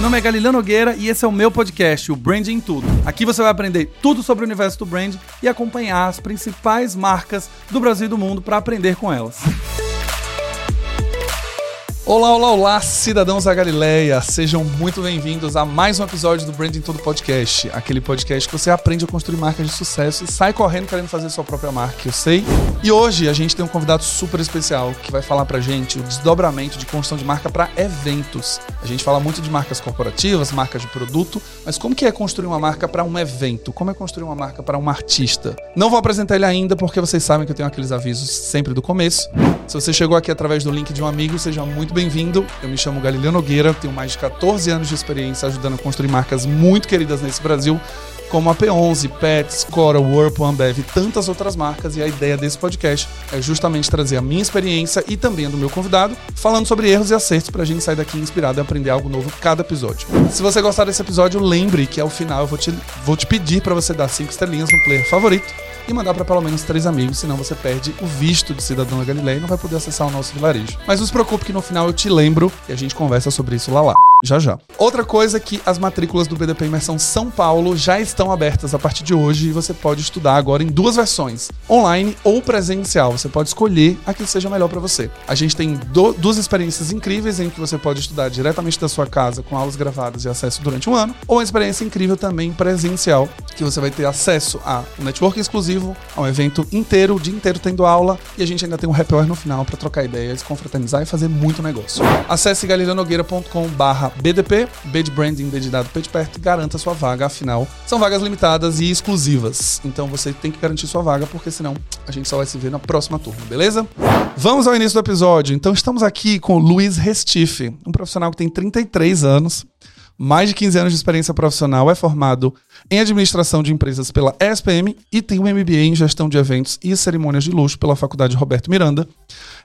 Meu nome é Galileu Nogueira e esse é o meu podcast, o Branding Tudo. Aqui você vai aprender tudo sobre o universo do brand e acompanhar as principais marcas do Brasil e do mundo para aprender com elas. Olá, olá, olá, cidadãos da Galileia! Sejam muito bem-vindos a mais um episódio do Branding Todo Podcast, aquele podcast que você aprende a construir marcas de sucesso e sai correndo querendo fazer sua própria marca, eu sei. E hoje a gente tem um convidado super especial que vai falar pra gente o desdobramento de construção de marca para eventos. A gente fala muito de marcas corporativas, marcas de produto, mas como que é construir uma marca para um evento? Como é construir uma marca para um artista? Não vou apresentar ele ainda porque vocês sabem que eu tenho aqueles avisos sempre do começo. Se você chegou aqui através do link de um amigo, seja muito bem-vindo. Eu me chamo Galileu Nogueira, tenho mais de 14 anos de experiência ajudando a construir marcas muito queridas nesse Brasil, como a P11, Pets, Cora, Whirlpool, Ambev e tantas outras marcas. E a ideia desse podcast é justamente trazer a minha experiência e também a do meu convidado, falando sobre erros e acertos para a gente sair daqui inspirado e aprender algo novo cada episódio. Se você gostar desse episódio, lembre que ao final eu vou te, vou te pedir para você dar 5 estrelinhas no player favorito e mandar para pelo menos três amigos, senão você perde o visto de cidadão da Galileia e não vai poder acessar o nosso vilarejo. Mas não se preocupe que no final eu te lembro e a gente conversa sobre isso lá lá. Já já. Outra coisa é que as matrículas do BDP Imersão São Paulo já estão abertas a partir de hoje e você pode estudar agora em duas versões, online ou presencial. Você pode escolher a que seja melhor para você. A gente tem do, duas experiências incríveis em que você pode estudar diretamente da sua casa com aulas gravadas e acesso durante um ano, ou uma experiência incrível também presencial, que você vai ter acesso a um network exclusivo, a um evento inteiro, o dia inteiro tendo aula, e a gente ainda tem um happy hour no final para trocar ideias, confraternizar e fazer muito negócio. Acesse galilanogueira.com/barra BDP, B de branding, D de dado, P de perto, e garanta sua vaga, afinal, são vagas limitadas e exclusivas. Então você tem que garantir sua vaga, porque senão a gente só vai se ver na próxima turma, beleza? Vamos ao início do episódio. Então estamos aqui com Luiz Restife, um profissional que tem 33 anos, mais de 15 anos de experiência profissional, é formado em administração de empresas pela ESPM e tem um MBA em gestão de eventos e cerimônias de luxo pela Faculdade Roberto Miranda.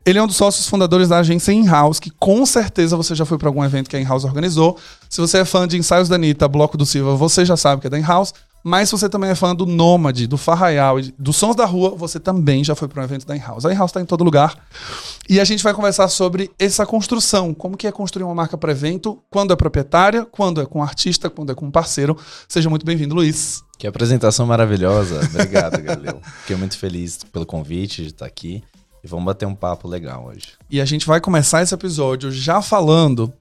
Ele é um dos sócios fundadores da agência In-House, que com certeza você já foi para algum evento que a In-House organizou. Se você é fã de Ensaios da Anitta, Bloco do Silva, você já sabe que é da In-House. Mas se você também é fã do Nômade, do Farraial, dos Sons da Rua, você também já foi para um evento da In-House. A In-House está em todo lugar. E a gente vai conversar sobre essa construção. Como que é construir uma marca para evento, quando é proprietária, quando é com artista, quando é com parceiro. Seja muito bem-vindo, Luiz. Que apresentação maravilhosa. Obrigado, Galileu. Fiquei muito feliz pelo convite de estar aqui. E vamos bater um papo legal hoje. E a gente vai começar esse episódio já falando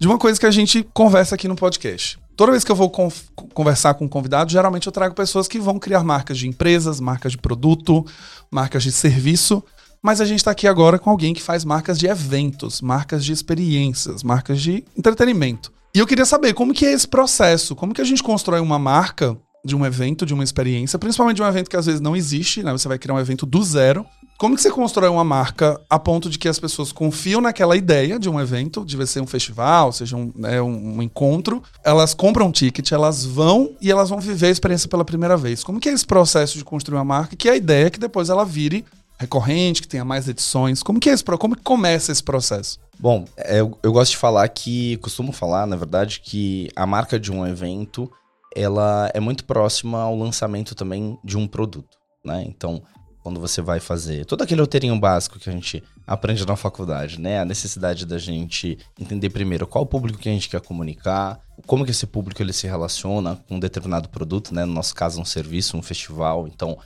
de uma coisa que a gente conversa aqui no podcast. Toda vez que eu vou con conversar com um convidado, geralmente eu trago pessoas que vão criar marcas de empresas, marcas de produto, marcas de serviço. Mas a gente está aqui agora com alguém que faz marcas de eventos, marcas de experiências, marcas de entretenimento. E eu queria saber como que é esse processo, como que a gente constrói uma marca de um evento, de uma experiência, principalmente de um evento que às vezes não existe, né? Você vai criar um evento do zero. Como que você constrói uma marca a ponto de que as pessoas confiam naquela ideia de um evento, de ser um festival, seja um, né, um, encontro, elas compram um ticket, elas vão e elas vão viver a experiência pela primeira vez. Como que é esse processo de construir uma marca? Que é a ideia é que depois ela vire recorrente, que tenha mais edições. Como que é esse, como que começa esse processo? Bom, eu, eu gosto de falar que, costumo falar, na verdade, que a marca de um evento ela é muito próxima ao lançamento também de um produto, né? Então, quando você vai fazer todo aquele roteirinho básico que a gente aprende na faculdade, né? A necessidade da gente entender primeiro qual o público que a gente quer comunicar, como que esse público ele se relaciona com um determinado produto, né? No nosso caso, um serviço, um festival. Então,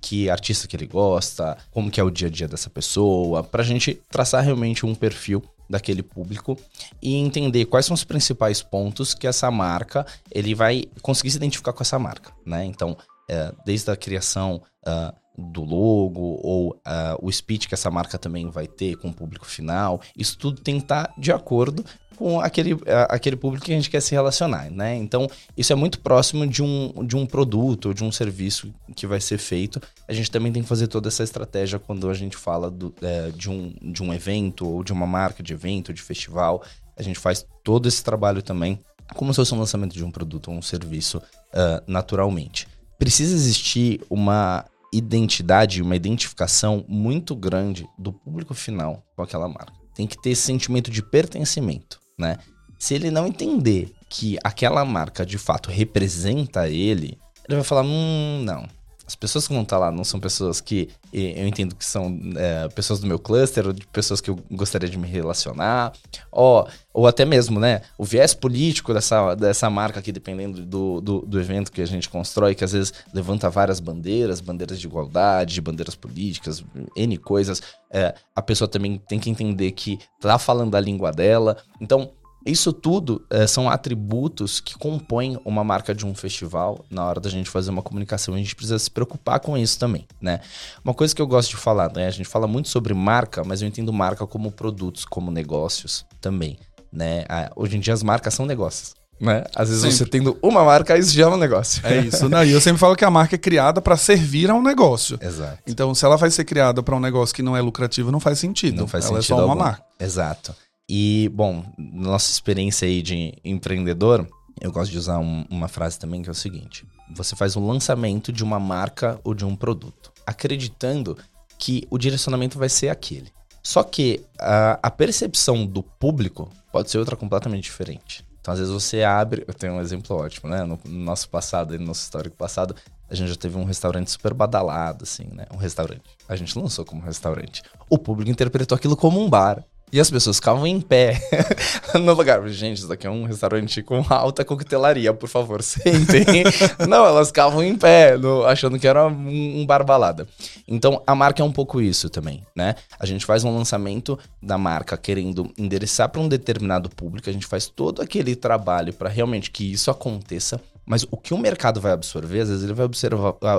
que artista que ele gosta, como que é o dia a dia dessa pessoa, pra gente traçar realmente um perfil daquele público e entender quais são os principais pontos que essa marca ele vai conseguir se identificar com essa marca, né? Então, é, desde a criação uh, do logo ou uh, o speech que essa marca também vai ter com o público final, isso tudo tem que estar de acordo com aquele, aquele público que a gente quer se relacionar, né? Então, isso é muito próximo de um, de um produto ou de um serviço que vai ser feito. A gente também tem que fazer toda essa estratégia quando a gente fala do, é, de, um, de um evento ou de uma marca de evento, de festival. A gente faz todo esse trabalho também como se fosse um lançamento de um produto ou um serviço uh, naturalmente. Precisa existir uma identidade, uma identificação muito grande do público final com aquela marca. Tem que ter esse sentimento de pertencimento né? Se ele não entender que aquela marca de fato representa ele, ele vai falar: hum, não. As pessoas que vão estar lá não são pessoas que eu entendo que são é, pessoas do meu cluster, ou de pessoas que eu gostaria de me relacionar, ou, ou até mesmo, né, o viés político dessa, dessa marca aqui, dependendo do, do, do, evento que a gente constrói, que às vezes levanta várias bandeiras, bandeiras de igualdade, bandeiras políticas, N coisas, é, a pessoa também tem que entender que tá falando a língua dela. Então, isso tudo é, são atributos que compõem uma marca de um festival. Na hora da gente fazer uma comunicação, a gente precisa se preocupar com isso também, né? Uma coisa que eu gosto de falar, né? A gente fala muito sobre marca, mas eu entendo marca como produtos, como negócios também, né? hoje em dia as marcas são negócios. Né? Às vezes sempre. você tendo uma marca, isso já é um negócio. É isso. Não, e eu sempre falo que a marca é criada para servir a um negócio. Exato. Então, se ela vai ser criada para um negócio que não é lucrativo, não faz sentido. Não faz ela sentido. é só algum. uma marca. Exato. E, bom, nossa experiência aí de empreendedor, eu gosto de usar um, uma frase também que é o seguinte: você faz um lançamento de uma marca ou de um produto, acreditando que o direcionamento vai ser aquele. Só que a, a percepção do público pode ser outra completamente diferente. Então, às vezes você abre. Eu tenho um exemplo ótimo, né? No, no nosso passado, no nosso histórico passado, a gente já teve um restaurante super badalado, assim, né? Um restaurante. A gente lançou como restaurante. O público interpretou aquilo como um bar. E as pessoas ficavam em pé no lugar. Gente, isso daqui é um restaurante com alta coquetelaria, por favor, sentem. Não, elas ficavam em pé, no, achando que era um, um bar balada. Então, a marca é um pouco isso também, né? A gente faz um lançamento da marca querendo endereçar para um determinado público, a gente faz todo aquele trabalho para realmente que isso aconteça. Mas o que o mercado vai absorver, às vezes ele vai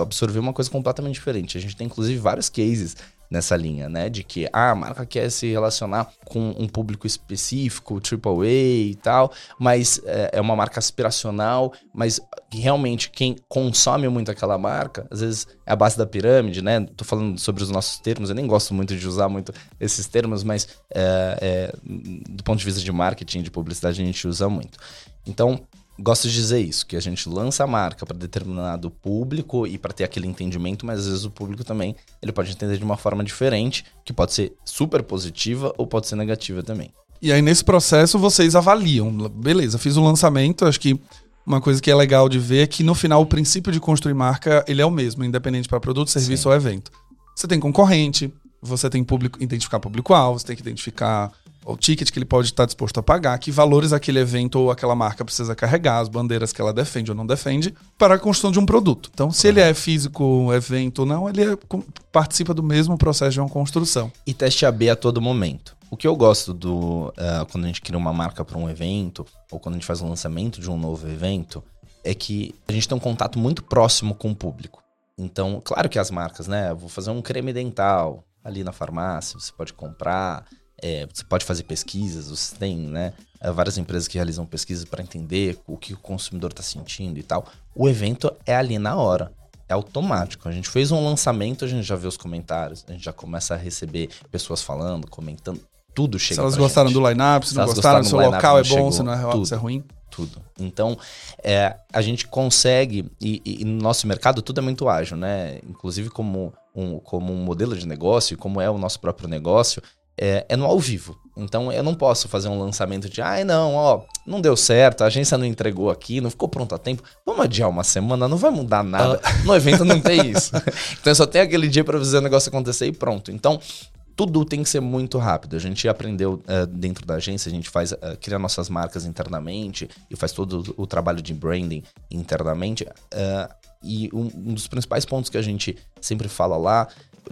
absorver uma coisa completamente diferente. A gente tem, inclusive, vários cases nessa linha, né? De que ah, a marca quer se relacionar com um público específico, AAA e tal, mas é, é uma marca aspiracional, mas realmente quem consome muito aquela marca, às vezes é a base da pirâmide, né? Tô falando sobre os nossos termos, eu nem gosto muito de usar muito esses termos, mas é, é, do ponto de vista de marketing, de publicidade, a gente usa muito. Então, gosto de dizer isso, que a gente lança a marca para determinado público e para ter aquele entendimento, mas às vezes o público também ele pode entender de uma forma diferente, que pode ser super positiva ou pode ser negativa também. E aí nesse processo vocês avaliam, beleza, fiz o lançamento, acho que uma coisa que é legal de ver é que no final o princípio de construir marca, ele é o mesmo, independente para produto, serviço Sim. ou evento. Você tem concorrente, você tem público, identificar público-alvo, você tem que identificar o ticket que ele pode estar disposto a pagar, que valores aquele evento ou aquela marca precisa carregar, as bandeiras que ela defende ou não defende, para a construção de um produto. Então, se ele é físico, evento ou não, ele é, participa do mesmo processo de uma construção. E teste AB a todo momento. O que eu gosto do uh, quando a gente cria uma marca para um evento, ou quando a gente faz o lançamento de um novo evento, é que a gente tem um contato muito próximo com o público. Então, claro que as marcas, né? Vou fazer um creme dental ali na farmácia, você pode comprar. É, você pode fazer pesquisas, você tem né, é, várias empresas que realizam pesquisas para entender o que o consumidor está sentindo e tal. O evento é ali na hora, é automático. A gente fez um lançamento, a gente já vê os comentários, a gente já começa a receber pessoas falando, comentando, tudo chega. Se elas gostaram gente. do line-up, se, se não gostaram, se o local é bom, se não é, tudo, se é ruim. Tudo. Então, é, a gente consegue, e, e, no nosso mercado tudo é muito ágil, né? Inclusive como um, como um modelo de negócio, como é o nosso próprio negócio, é, é, no ao vivo. Então eu não posso fazer um lançamento de, ai não, ó, não deu certo, a agência não entregou aqui, não ficou pronto a tempo. Vamos adiar uma semana, não vai mudar nada. Uh. No evento não tem isso. então só tem aquele dia para fazer o negócio acontecer e pronto. Então tudo tem que ser muito rápido. A gente aprendeu uh, dentro da agência, a gente faz uh, cria nossas marcas internamente e faz todo o trabalho de branding internamente. Uh, e um, um, dos principais pontos que a gente sempre fala lá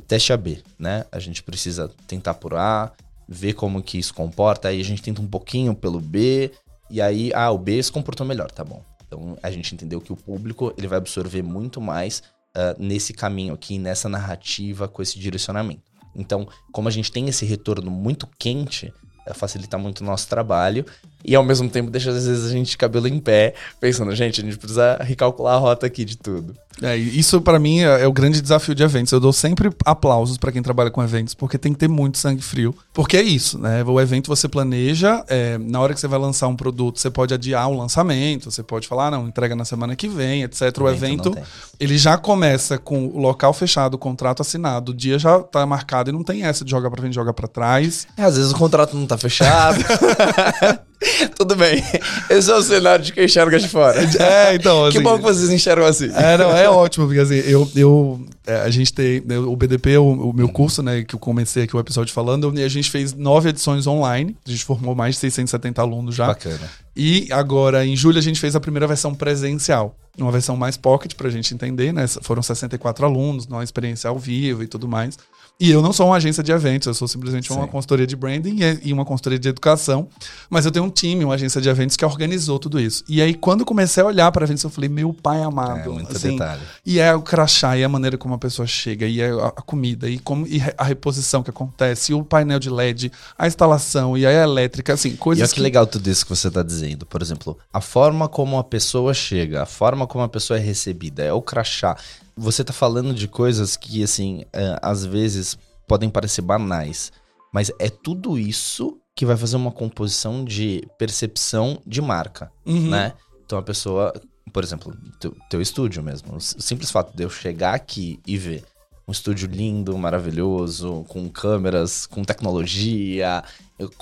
teste AB, né? A gente precisa tentar por A, ver como que isso comporta, aí a gente tenta um pouquinho pelo B, e aí, ah, o B se comportou melhor, tá bom. Então a gente entendeu que o público ele vai absorver muito mais uh, nesse caminho aqui, nessa narrativa, com esse direcionamento. Então, como a gente tem esse retorno muito quente, uh, facilita muito o nosso trabalho e ao mesmo tempo deixa às vezes a gente de cabelo em pé, pensando, gente, a gente precisa recalcular a rota aqui de tudo. É, isso para mim é, é, o grande desafio de eventos. Eu dou sempre aplausos para quem trabalha com eventos, porque tem que ter muito sangue frio. Porque é isso, né? O evento você planeja, é, na hora que você vai lançar um produto, você pode adiar o lançamento, você pode falar, ah, não, entrega na semana que vem, etc. O, o evento, evento ele já começa com o local fechado, o contrato assinado, o dia já tá marcado e não tem essa de jogar para frente, jogar para trás. É, às vezes o contrato não tá fechado. Tudo bem. Esse é o cenário de quem enxerga de fora. É, então. que assim, bom que vocês enxergam assim. É, não, é ótimo, porque assim, eu, eu é, a gente tem né, o BDP, o, o meu curso, né, que eu comecei aqui o episódio falando, e a gente fez nove edições online, a gente formou mais de 670 alunos já. Bacana. E agora, em julho, a gente fez a primeira versão presencial, uma versão mais pocket pra gente entender, né, foram 64 alunos, numa experiência ao vivo e tudo mais. E eu não sou uma agência de eventos, eu sou simplesmente uma Sim. consultoria de branding e- e uma consultoria de educação. Mas eu tenho um time, uma agência de eventos que organizou tudo isso. E aí, quando comecei a olhar para eventos, eu falei, meu pai amado. É, muito assim, detalhe. e é o crachá, e a maneira como a pessoa chega, e é a, comida, e, como, e a reposição que acontece, e o painel de LED, a instalação, e a elétrica, assim, E coisas olha que legal tudo isso que você está dizendo. Por exemplo, a forma como a pessoa chega, a forma como a pessoa é recebida, é o crachá. Você tá falando de coisas que, assim, é, às vezes podem parecer banais, mas é tudo isso que vai fazer uma composição de percepção de marca, Uhum. né? Então a pessoa, por exemplo, teu, teu estúdio mesmo, o simples fato de eu chegar aqui e ver um estúdio lindo, maravilhoso, com câmeras, com tecnologia,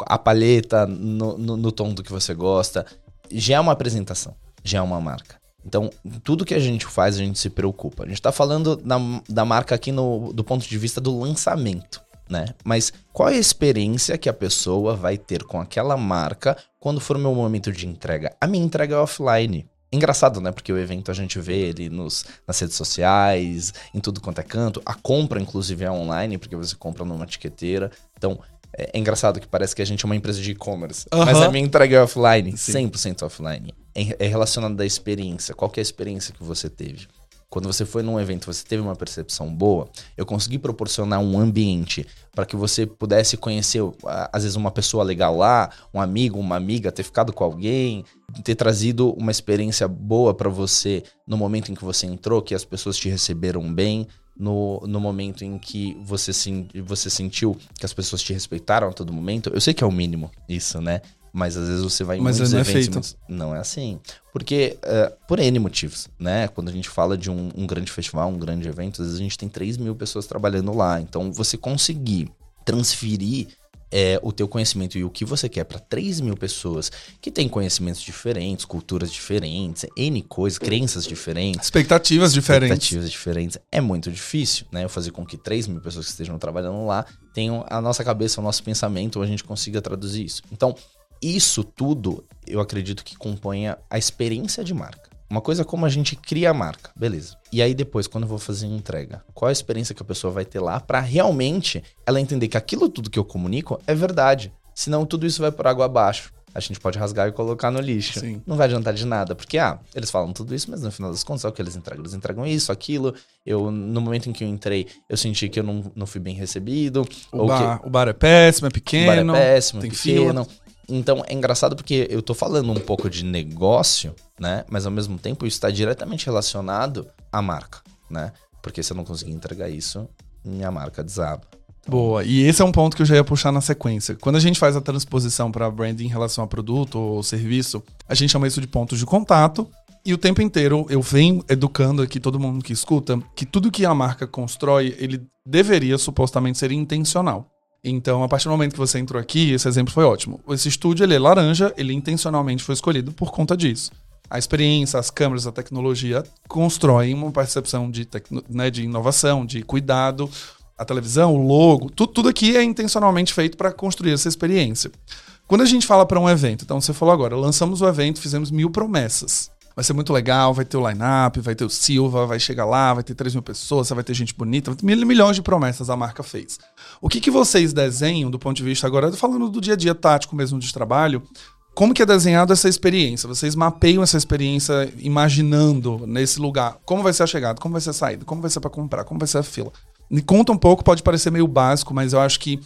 a palheta no, no, no tom do que você gosta, já é uma apresentação, já é uma marca. Então, tudo que a gente faz, a gente se preocupa. A gente tá falando da, da marca aqui no, do ponto de vista do lançamento, né? Mas qual é a experiência que a pessoa vai ter com aquela marca quando for o meu momento de entrega? A minha entrega é offline. Engraçado, né? Porque o evento a gente vê ele nos, nas redes sociais, em tudo quanto é canto. A compra, inclusive, é online, porque você compra numa etiqueteira. Então, é, é engraçado que parece que a gente é uma empresa de e-commerce. Aham. Mas a minha entrega é offline, Sim. 100% offline. É, é relacionado da experiência. Qual que é a experiência que você teve? Quando você foi num evento, você teve uma percepção boa, eu consegui proporcionar um ambiente para que você pudesse conhecer, às vezes, uma pessoa legal lá, um amigo, uma amiga, ter ficado com alguém, ter trazido uma experiência boa para você no momento em que você entrou, que as pessoas te receberam bem, no, no momento em que você, sen- você sentiu que as pessoas te respeitaram a todo momento. Eu sei que é o mínimo isso, né? Mas às vezes você vai em Mas muitos não é eventos. feito. muitos- Não é assim. Porque, eh, por N motivos, né? Quando a gente fala de um, um grande festival, um grande evento, às vezes a gente tem 3 mil pessoas trabalhando lá. Então, você conseguir transferir eh, o teu conhecimento e o que você quer para 3 mil pessoas que têm conhecimentos diferentes, culturas diferentes, N coisas, crenças diferentes, Expectativas diferentes. expectativas diferentes, é muito difícil, né? Fazer com que 3 mil pessoas que estejam trabalhando lá tenham a nossa cabeça, o nosso pensamento, ou a gente consiga traduzir isso. Então, isso tudo, eu acredito que componha a experiência de marca. Uma coisa é como a gente cria a marca, beleza. E aí depois, quando eu vou fazer a entrega, qual a experiência que a pessoa vai ter lá para realmente ela entender que aquilo tudo que eu comunico é verdade. Senão tudo isso vai por água abaixo. A gente pode rasgar e colocar no lixo. Sim. Não vai adiantar de nada, porque, ah, eles falam tudo isso, mas no final das contas é o que eles entregam. Eles entregam isso, aquilo. Eu, no momento em que eu entrei, eu senti que eu não, não fui bem recebido. O ou que bar, o bar é péssimo, é o pequeno. bar é péssimo, tem pequeno. Então é engraçado porque eu tô falando um pouco de negócio, né? Mas ao mesmo tempo isso está diretamente relacionado à marca, né? Porque se eu não conseguir entregar isso, minha marca desaba. Boa. E esse é um ponto que eu já ia puxar na sequência. Quando a gente faz a transposição para branding em relação a produto ou serviço, a gente chama isso de pontos de contato. E o tempo inteiro eu venho educando aqui todo mundo que escuta que tudo que a marca constrói, ele deveria supostamente ser intencional. Então, a partir do momento que você entrou aqui, esse exemplo foi ótimo. Esse estúdio ele é laranja, ele intencionalmente foi escolhido por conta disso. A experiência, as câmeras, a tecnologia constroem uma percepção de, né, de inovação, de cuidado. A televisão, o logo, tu- tudo aqui é intencionalmente feito para construir essa experiência. Quando a gente fala para um evento, então você falou agora, lançamos o evento, fizemos mil promessas. Vai ser muito legal, vai ter o line-up, vai ter o Silva, vai chegar lá, vai ter 3 mil pessoas, vai ter gente bonita, vai ter mil, milhões de promessas a marca fez. O que, que vocês desenham do ponto de vista agora, falando do dia a dia tático mesmo de trabalho, como que é desenhado essa experiência? Vocês mapeiam essa experiência imaginando nesse lugar. Como vai ser a chegada? Como vai ser a saída? Como vai ser para comprar? Como vai ser a fila? Me conta um pouco, pode parecer meio básico, mas eu acho que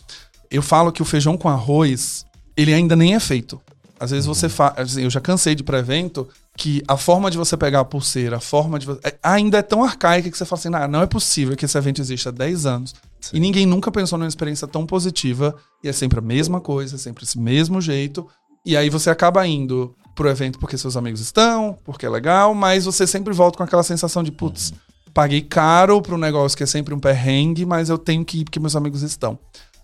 eu falo que o feijão com arroz, ele ainda nem é feito. Às vezes você faz. Assim, eu já cansei de ir pra evento que a forma de você pegar a pulseira, a forma de. vo- é- ainda é tão arcaica que você fala assim: ah, não é possível que esse evento exista há 10 anos. E ninguém nunca pensou numa experiência tão positiva. E é sempre a mesma coisa, é sempre esse mesmo jeito. E aí você acaba indo pro evento porque seus amigos estão, porque é legal, mas você sempre volta com aquela sensação de, putz, paguei caro pro negócio que é sempre um perrengue, mas eu tenho que ir porque meus amigos estão.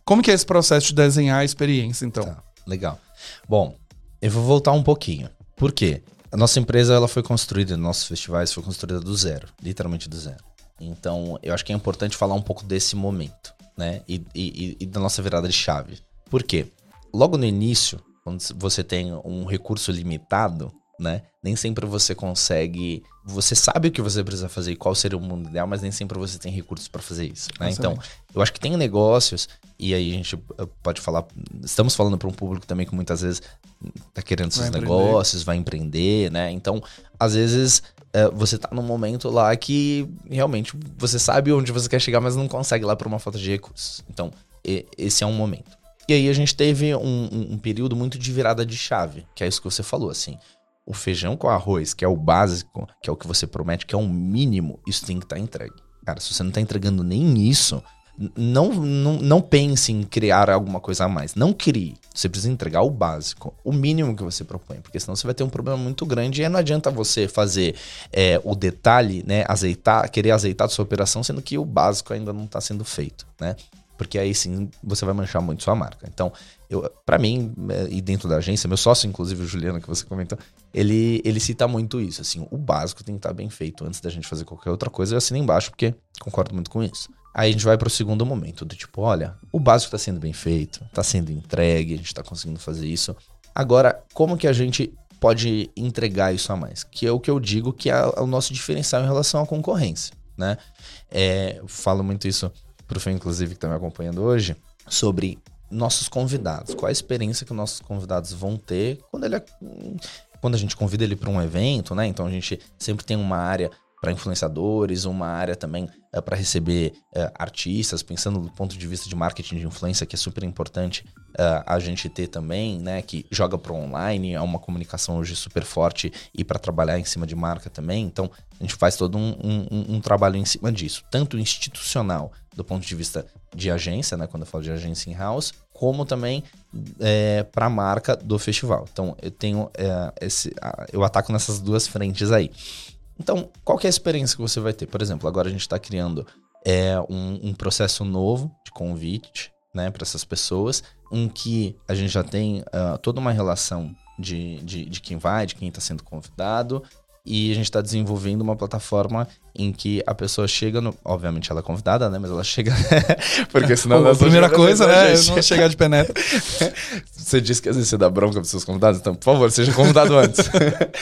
Como que é esse processo de desenhar a experiência, então? Tá, legal. Bom, Eu vou voltar um pouquinho. Por quê? A nossa empresa ela foi construída, nossos festivais foi construída do zero, literalmente do zero. Então, eu acho que é importante falar um pouco desse momento, né? E, e, e da nossa virada de chave. Por quê? Logo no início, quando você tem um recurso limitado, né? Nem sempre você consegue. Você sabe o que você precisa fazer e qual seria o mundo ideal, mas nem sempre você tem recursos para fazer isso. Né? Então, eu acho que tem negócios, e aí a gente eh, pode falar. Estamos falando para um público também que muitas vezes tá querendo seus vai negócios, vai empreender, né? Então, às vezes. É, você tá num momento lá que realmente você sabe onde você quer chegar, mas não consegue lá por uma falta de recursos. Então, esse é um momento. E aí a gente teve um, um, um período muito de virada de chave, que é isso que você falou, assim o feijão com arroz, que é o básico, que é o que você promete, que é um mínimo, isso tem que estar tá entregue. Cara, se você não está entregando nem isso, não, não, não pense em criar alguma coisa a mais. Não crie. Você precisa entregar o básico, o mínimo que você propõe, porque senão você vai ter um problema muito grande e não adianta você fazer é, o detalhe, né? Azeitar, querer azeitar a sua operação, sendo que o básico ainda não está sendo feito, né? Porque aí sim você vai manchar muito sua marca. Então, eu, para mim, é, e dentro da agência, meu sócio, inclusive, o Juliano, que você comentou, ele, ele cita muito isso. Assim, o básico tem que estar bem feito antes da gente fazer qualquer outra coisa. Eu assino embaixo, porque concordo muito com isso. Aí a gente vai para o segundo momento, do tipo, olha, o básico está sendo bem feito, está sendo entregue, a gente está conseguindo fazer isso. Agora, como que a gente pode entregar isso a mais? Que é o que eu digo que é o nosso diferencial em relação à concorrência, né? É, falo muito isso pro Fê, inclusive, que está me acompanhando hoje, sobre nossos convidados. Qual a experiência que nossos convidados vão ter quando ele é, quando a gente convida ele para um evento, né? Então a gente sempre tem uma área para influenciadores, uma área também é, para receber é, artistas, pensando do ponto de vista de marketing de influência, que é super importante é, a gente ter também, né? Que joga para online, é uma comunicação hoje super forte e para trabalhar em cima de marca também. Então a gente faz todo um, um, um trabalho em cima disso, tanto institucional do ponto de vista de agência, né? Quando eu falo de agência in-house, como também é, para a marca do festival. Então eu tenho é, esse, eu ataco nessas duas frentes aí. Então, qual é a experiência que você vai ter? Por exemplo, agora a gente está criando é, um, um, processo novo de convite né, para essas pessoas, em que a gente já tem uh, toda uma relação de, de, de quem vai, de quem está sendo convidado, e a gente está desenvolvendo uma plataforma em que a pessoa chega no. Obviamente ela é convidada, né? Mas ela chega. Porque senão. a primeira coisa, né? Eu não chegar de penetra. você disse que às vezes você dá bronca para seus convidados, então, por favor, seja convidado antes.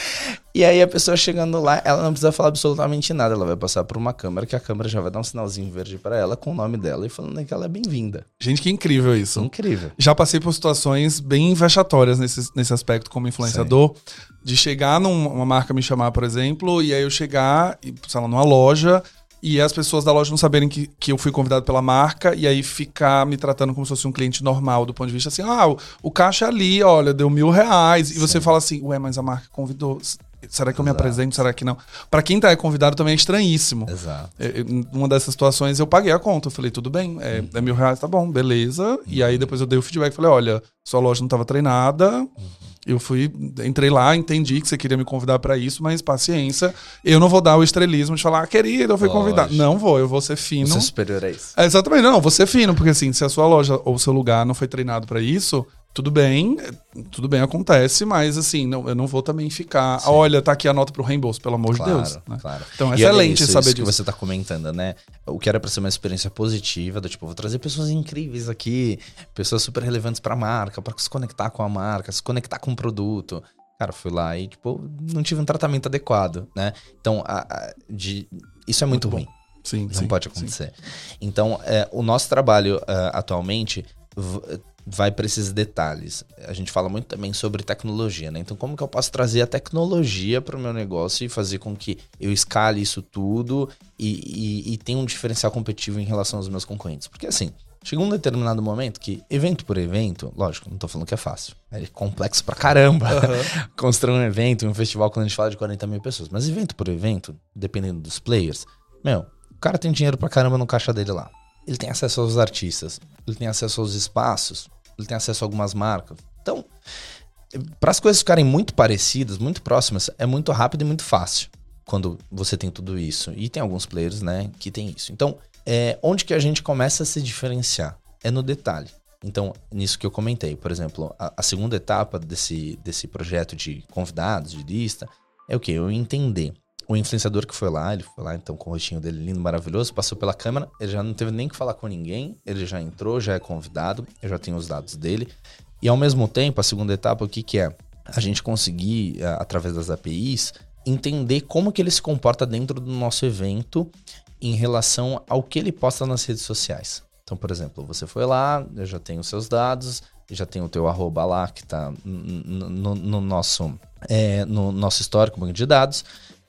e aí a pessoa chegando lá, ela não precisa falar absolutamente nada. Ela vai passar por uma câmera, que a câmera já vai dar um sinalzinho verde para ela com o nome dela e falando que ela é bem-vinda. Gente, que incrível isso. Incrível. Já passei por situações bem vexatórias nesse, nesse aspecto como influenciador. Sim. De chegar numa marca me chamar, por exemplo, e aí eu chegar, sei lá, numa loja e as pessoas da loja não saberem que, que eu fui convidado pela marca e aí ficar me tratando como se fosse um cliente normal, do ponto de vista assim, ah, o, o caixa é ali, olha, deu mil reais. E Sim. você fala assim, ué, mas a marca convidou. Será que eu me apresento? Será que não? Para quem tá convidado também é estranhíssimo. Exato. É, numa dessas situações eu paguei a conta. Eu falei, tudo bem, é, uhum. é mil reais, tá bom, beleza. Uhum. E aí depois eu dei o feedback, falei, olha, sua loja não estava treinada. Uhum. Eu fui, entrei lá, entendi que você queria me convidar para isso, mas paciência. Eu não vou dar o estrelismo de falar, ah, querido, eu fui convidado. Não vou, eu vou ser fino. Você é superior a isso. É, exatamente, não, vou ser fino, porque assim, se a sua loja ou seu lugar não foi treinado para isso, tudo bem, tudo bem, acontece, mas assim, não, eu não vou também ficar. Olha, tá aqui a nota pro reembolso, pelo amor claro, de Deus. Né? Claro. Então, é excelente isso, saber isso disso. que você tá comentando, né? O que era pra ser uma experiência positiva, do tipo, vou trazer pessoas incríveis aqui, pessoas super relevantes pra marca, para se conectar com a marca, se conectar com o produto. Cara, fui lá e, tipo, não tive um tratamento adequado, né? Então, a, a, de, isso é muito, muito ruim. Sim, não sim, pode acontecer. Sim. Então, é, o nosso trabalho uh, atualmente vai para esses detalhes. A gente fala muito também sobre tecnologia, né? Então, como que eu posso trazer a tecnologia para o meu negócio e fazer com que eu escale isso tudo e, e, e tenha um diferencial competitivo em relação aos meus concorrentes? Porque, assim, Chega um determinado momento que, evento por evento, lógico, não tô falando que é fácil. É complexo pra caramba. Uhum. Construir um evento, um festival, quando a gente fala de 40 mil pessoas. Mas evento por evento, dependendo dos players, meu, o cara tem dinheiro pra caramba no caixa dele lá. Ele tem acesso aos artistas, ele tem acesso aos espaços, ele tem acesso a algumas marcas. Então, para as coisas ficarem muito parecidas, muito próximas, é muito rápido e muito fácil quando você tem tudo isso. E tem alguns players, né, que tem isso. Então, é, onde que a gente começa a se diferenciar? É no detalhe. Então, nisso que eu comentei, por exemplo, a, a segunda etapa desse, desse projeto de convidados, de lista, é o que? Eu entender o influenciador que foi lá, ele foi lá então com o rostinho dele lindo, maravilhoso, passou pela câmera, ele já não teve nem que falar com ninguém, ele já entrou, já é convidado, eu já tenho os dados dele. E ao mesmo tempo, a segunda etapa, o que, que é? A gente conseguir, através das APIs, entender como que ele se comporta dentro do nosso evento em relação ao que ele posta nas redes sociais. Então, por exemplo, você foi lá, eu já tenho os seus dados, já tenho o teu arroba lá que está no, no, nosso, é, no nosso histórico banco de dados.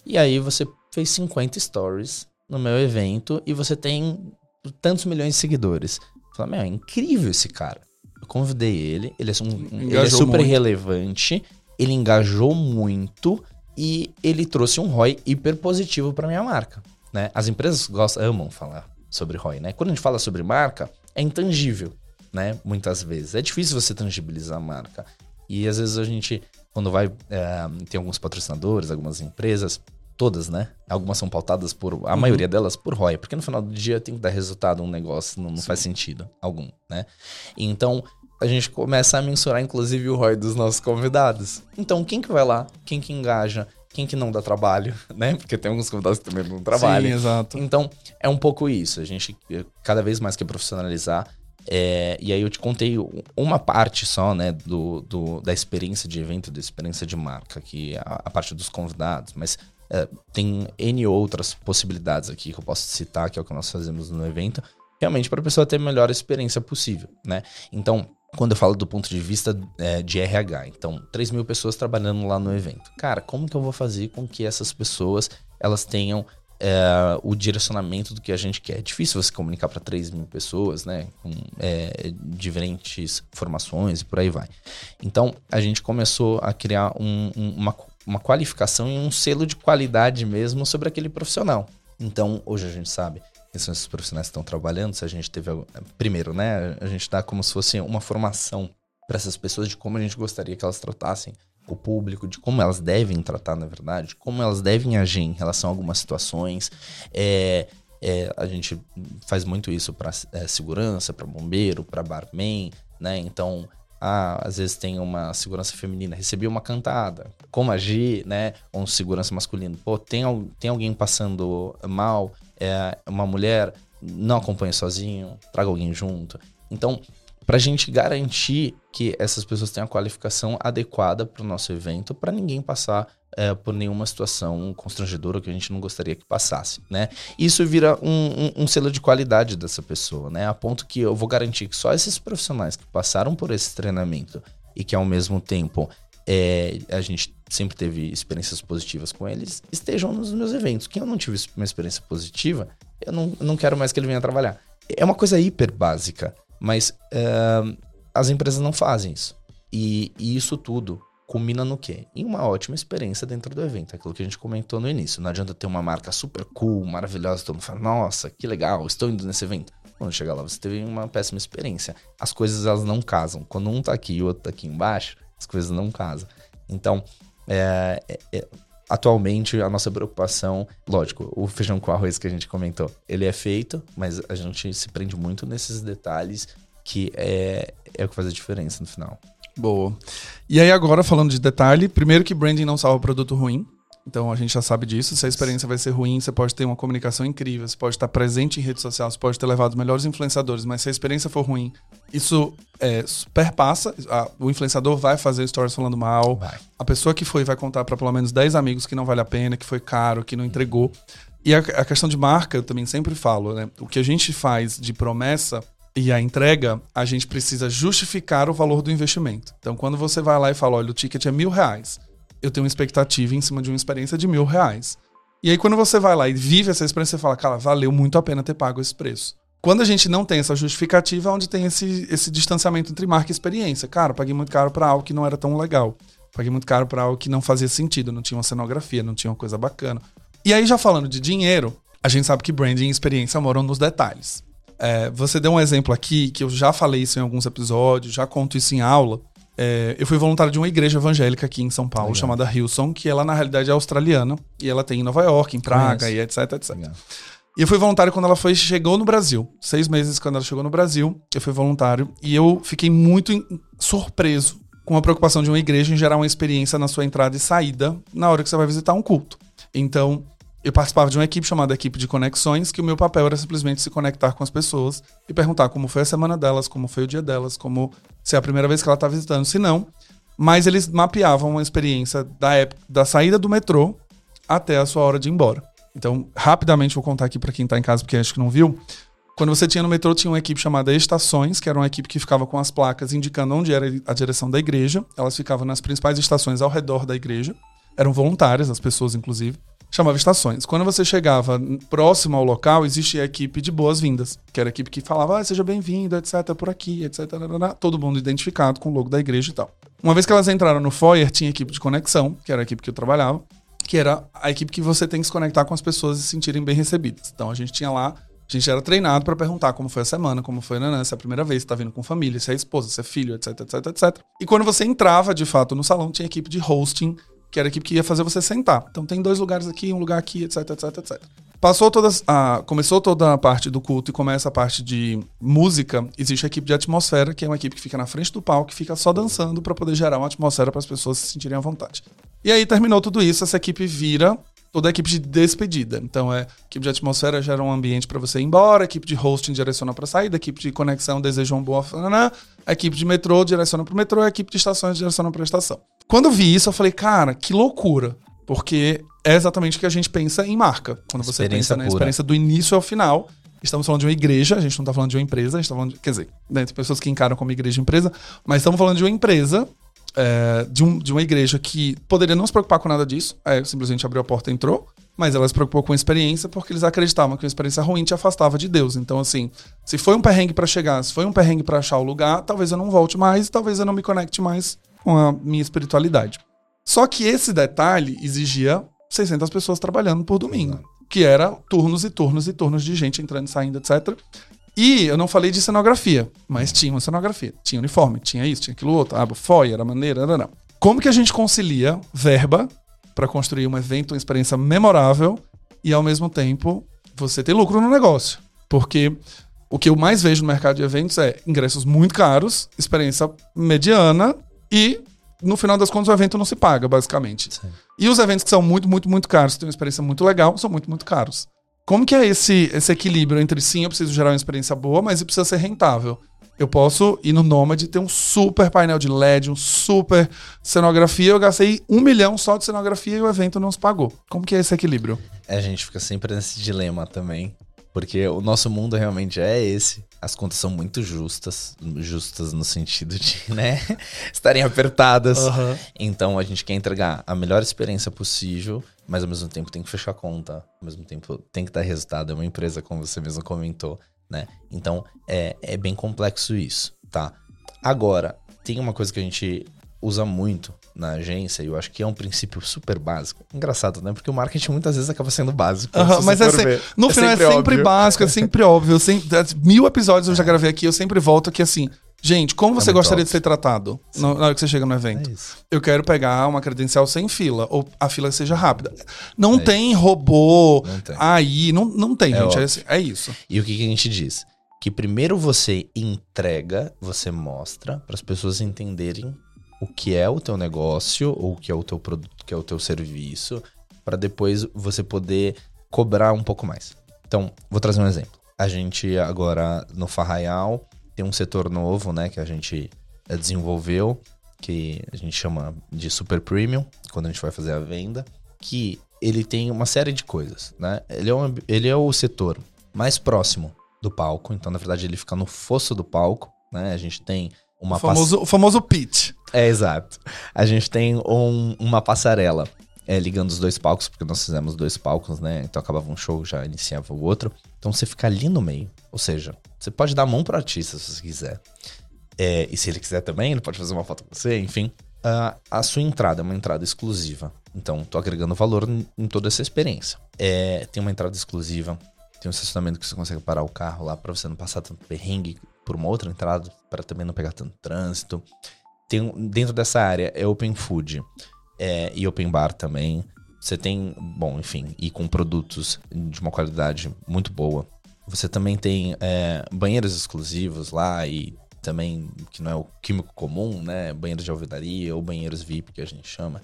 E aí você fez 50 stories no meu evento e você tem tantos milhões de seguidores. Fala, meu, é incrível esse cara. Eu convidei ele, ele é, um, ele é super muito. relevante, ele engajou muito e ele trouxe um ROI hiper positivo para minha marca. Né? As empresas gostam, amam falar sobre ROI, né? Quando a gente fala sobre marca, é intangível, né? Muitas vezes. É difícil você tangibilizar a marca. E às vezes a gente, quando vai. É, tem alguns patrocinadores, algumas empresas, todas, né? Algumas são pautadas por. A uhum. maioria delas por ROI, porque no final do dia tem que dar resultado um negócio, não, não faz sentido algum, né? Então. A gente começa a mensurar, inclusive, o ROI dos nossos convidados. Então, quem que vai lá? Quem que engaja? quem que não dá trabalho, né? Porque tem alguns convidados que também não trabalham. Sim, exato. Então, é um pouco isso. A gente cada vez mais quer profissionalizar. É, e aí eu te contei uma parte só, né, do, do, da experiência de evento, da experiência de marca, que é a, a parte dos convidados, mas é, tem N outras possibilidades aqui que eu posso citar, que é o que nós fazemos no evento, realmente para a pessoa ter a melhor experiência possível, né? Então, quando eu falo do ponto de vista é, de RH. Então, 3 mil pessoas trabalhando lá no evento. Cara, como que eu vou fazer com que essas pessoas elas tenham é, o direcionamento do que a gente quer? É difícil você comunicar para 3 mil pessoas, né? Com é, diferentes formações e por aí vai. Então, a gente começou a criar um, um, uma, uma qualificação e um selo de qualidade mesmo sobre aquele profissional. Então, hoje a gente sabe quem são esses profissionais que estão trabalhando, se a gente teve. Primeiro, né? A gente dá como se fosse uma formação para essas pessoas de como a gente gostaria que elas tratassem o público, de como elas devem tratar, na verdade, como elas devem agir em relação a algumas situações. É, é, a gente faz muito isso para é, segurança, para bombeiro, para barman, né? Então, ah, às vezes tem uma segurança feminina, recebi uma cantada, como agir, né? Ou um segurança masculino, pô, tem, tem alguém passando mal, é, uma mulher, não acompanhe sozinho, traga alguém junto. Então, para a gente garantir que essas pessoas tenham a qualificação adequada para o nosso evento, para ninguém passar é, por nenhuma situação constrangedora que a gente não gostaria que passasse, né? Isso vira um, um, um, selo de qualidade dessa pessoa, né? A ponto que eu vou garantir que só esses profissionais que passaram por esse treinamento e que ao mesmo tempo é, a gente sempre teve experiências positivas com eles, estejam nos meus eventos. Quem eu não tive uma experiência positiva, eu não, não quero mais que ele venha trabalhar. É uma coisa hiper básica, mas uh, as empresas não fazem isso. E, e, isso tudo culmina no quê? Em uma ótima experiência dentro do evento. Aquilo que a gente comentou no início. Não adianta ter uma marca super cool, maravilhosa, todo mundo fala, nossa, que legal, estou indo nesse evento. Quando chegar lá, você teve uma péssima experiência. As coisas, elas não casam. Quando um tá aqui e o outro tá aqui embaixo, as coisas não casam. Então, é, é, é, atualmente a nossa preocupação, lógico, o feijão com arroz que a gente comentou, ele é feito, mas a gente se prende muito nesses detalhes que é, é o que faz a diferença no final. Boa. E aí agora falando de detalhe, primeiro que branding não salva produto ruim, então a gente já sabe disso. Se a experiência vai ser ruim, você pode ter uma comunicação incrível, você pode estar presente em rede social, você pode ter levado os melhores influenciadores, mas se a experiência for ruim, isso é, perpassa. A, o influenciador vai fazer stories falando mal. Vai. A pessoa que foi vai contar para pelo menos 10 amigos que não vale a pena, que foi caro, que não entregou. E a, a questão de marca, eu também sempre falo, né? O que a gente faz de promessa e a entrega, a gente precisa justificar o valor do investimento. Então, quando você vai lá e fala, olha, o ticket é mil reais eu tenho uma expectativa em cima de uma experiência de mil reais. E aí, quando você vai lá e vive essa experiência, você fala, cara, valeu muito a pena ter pago esse preço. Quando a gente não tem essa justificativa, é onde tem esse, esse distanciamento entre marca e experiência. Cara, paguei muito caro para algo que não era tão legal. Paguei muito caro para algo que não fazia sentido, não tinha uma cenografia, não tinha uma coisa bacana. E aí, já falando de dinheiro, a gente sabe que branding e experiência moram nos detalhes. É, você deu um exemplo aqui, que eu já falei isso em alguns episódios, já conto isso em aula, é, eu fui voluntário de uma igreja evangélica aqui em São Paulo, Legal. chamada Hillsong, que ela na realidade é australiana e ela tem em Nova York, em Praga Conheço. e etc, etc. Legal. E eu fui voluntário quando ela foi, chegou no Brasil. Seis meses quando ela chegou no Brasil, eu fui voluntário. E eu fiquei muito surpreso com a preocupação de uma igreja em gerar uma experiência na sua entrada e saída na hora que você vai visitar um culto. Então, eu participava de uma equipe chamada Equipe de Conexões, que o meu papel era simplesmente se conectar com as pessoas e perguntar como foi a semana delas, como foi o dia delas, como se é a primeira vez que ela está visitando, se não. Mas eles mapeavam uma experiência da época da saída do metrô até a sua hora de ir embora. Então, rapidamente vou contar aqui para quem está em casa, porque acho que não viu. Quando você tinha no metrô, tinha uma equipe chamada Estações, que era uma equipe que ficava com as placas indicando onde era a direção da igreja. Elas ficavam nas principais estações ao redor da igreja. Eram voluntárias, as pessoas, inclusive. Chamava estações. Quando você chegava próximo ao local, existia a equipe de boas-vindas, que era a equipe que falava, ah, seja bem-vindo, etc, por aqui, etc. Todo mundo identificado com o logo da igreja e tal. Uma vez que elas entraram no foyer, tinha a equipe de conexão, que era a equipe que eu trabalhava que era a equipe que você tem que se conectar com as pessoas e se sentirem bem recebidas. Então a gente tinha lá, a gente era treinado para perguntar como foi a semana, como foi né, se é a primeira vez, se tá vindo com família, se é esposa, se é filho, etc, etc, etc. E quando você entrava de fato no salão, tinha a equipe de hosting, que era a equipe que ia fazer você sentar. Então tem dois lugares aqui, um lugar aqui, etc, etc, etc. Passou todas a, começou toda a parte do culto e começa a parte de música. Existe a equipe de atmosfera, que é uma equipe que fica na frente do palco, que fica só dançando para poder gerar uma atmosfera para as pessoas se sentirem à vontade. E aí terminou tudo isso, essa equipe vira toda a equipe de despedida. Então é, equipe de atmosfera gera um ambiente para você ir embora, equipe de hosting direciona para saída, equipe de conexão deseja um bom a equipe de metrô direciona para o metrô, a equipe de estações direciona para a estação. Quando eu vi isso, eu falei, cara, que loucura, porque é exatamente o que a gente pensa em marca. Quando você pensa na experiência do início ao final, Estamos falando de uma igreja, a gente não está falando de uma empresa, a gente está falando de, quer dizer, né, tem pessoas que encaram como igreja empresa, mas estamos falando de uma empresa é, de, um, de uma igreja que poderia não se preocupar com nada disso, é, simplesmente abriu a porta e entrou, mas ela se preocupou com a experiência porque eles acreditavam que uma experiência ruim te afastava de Deus. Então, assim, se foi um perrengue para chegar, se foi um perrengue para achar o lugar, talvez eu não volte mais, talvez eu não me conecte mais com a minha espiritualidade. Só que esse detalhe exigia 600 pessoas trabalhando por domingo, que era turnos e turnos e turnos de gente entrando e saindo, etc. E eu não falei de cenografia, mas tinha uma cenografia. Tinha uniforme, tinha isso, tinha aquilo outro. Foi, era maneira, não, não. Como que a gente concilia verba para construir um evento, uma experiência memorável e ao mesmo tempo você ter lucro no negócio? Porque o que eu mais vejo no mercado de eventos é ingressos muito caros, experiência mediana e no final das contas o evento não se paga, basicamente. Sim. E os eventos que são muito, muito, muito caros, que têm uma experiência muito legal, são muito, muito caros. Como que é esse, esse equilíbrio entre sim, eu preciso gerar uma experiência boa, mas precisa ser rentável? Eu posso ir no Nomad ter um super painel de LED, um super cenografia. Eu gastei um milhão só de cenografia e o evento não se pagou. Como que é esse equilíbrio? É, a gente fica sempre nesse dilema também. Porque o nosso mundo realmente é esse. As contas são muito justas, justas no sentido de, né, estarem apertadas. Uhum. Então a gente quer entregar a melhor experiência possível, mas ao mesmo tempo tem que fechar a conta, ao mesmo tempo tem que dar resultado. É uma empresa, como você mesmo comentou, né? Então é, é bem complexo isso, tá? Agora, tem uma coisa que a gente usa muito na agência, e eu acho que é um princípio super básico. Engraçado, né? Porque o marketing muitas vezes acaba sendo básico. mas é se... no é final sempre é sempre óbvio. básico, é sempre óbvio. Sempre... Mil episódios eu já gravei aqui, eu sempre volto aqui assim. Gente, como é você é gostaria óbvio. de ser tratado na hora que você chega no evento? É eu quero pegar uma credencial sem fila, ou a fila seja rápida. Não é tem isso. robô não tem. aí, não, não tem, é gente. É, isso. E o que, que a gente diz? Que primeiro você entrega, você mostra para as pessoas entenderem o que é o teu negócio, ou o que é o teu produto, o que é o teu serviço, para depois você poder cobrar um pouco mais. Então, vou trazer um exemplo. A gente agora no Farraial tem um setor novo, né, que a gente eh, desenvolveu, que a gente chama de Super Premium, quando a gente vai fazer a venda, que ele tem uma série de coisas, né? Ele é, um, ele é o setor mais próximo do palco, então na verdade ele fica no fosso do palco, né? A gente tem uma o famoso, pass... o famoso pitch. É, exato. A gente tem um, uma passarela é, ligando os dois palcos, porque nós fizemos dois palcos, né? Então acabava um show, já iniciava o outro. Então você fica ali no meio. Ou seja, você pode dar a mão pro artista se você quiser. É, e se ele quiser também, ele pode fazer uma foto com você, enfim. Uh, a sua entrada é uma entrada exclusiva. Então, tô agregando valor em toda essa experiência. É, tem uma entrada exclusiva, tem um estacionamento que você consegue parar o carro lá para você não passar tanto perrengue por uma outra entrada, para também não pegar tanto trânsito. Tem, dentro dessa área é open food é, e open bar também. Você tem, bom, enfim, e com produtos de uma qualidade muito boa. Você também tem é, banheiros exclusivos lá e também, que não é o químico comum, né? Banheiros de alvedaria ou banheiros VIP, que a gente chama.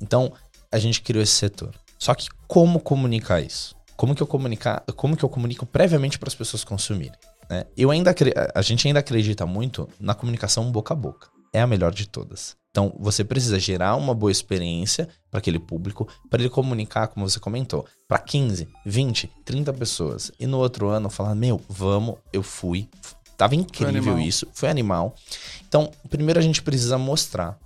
Então, a gente criou esse setor. Só que como comunicar isso? Como que eu comunicar, como que eu comunico previamente para as pessoas consumirem? Né? Eu ainda, a gente ainda acredita muito na comunicação boca a boca. É a melhor de todas. Então, você precisa gerar uma boa experiência para aquele público, para ele comunicar, como você comentou, para 15, 20, 30 pessoas. E no outro ano falar: Meu, vamos, eu fui. Tava incrível foi isso, foi animal. Então, primeiro a gente precisa mostrar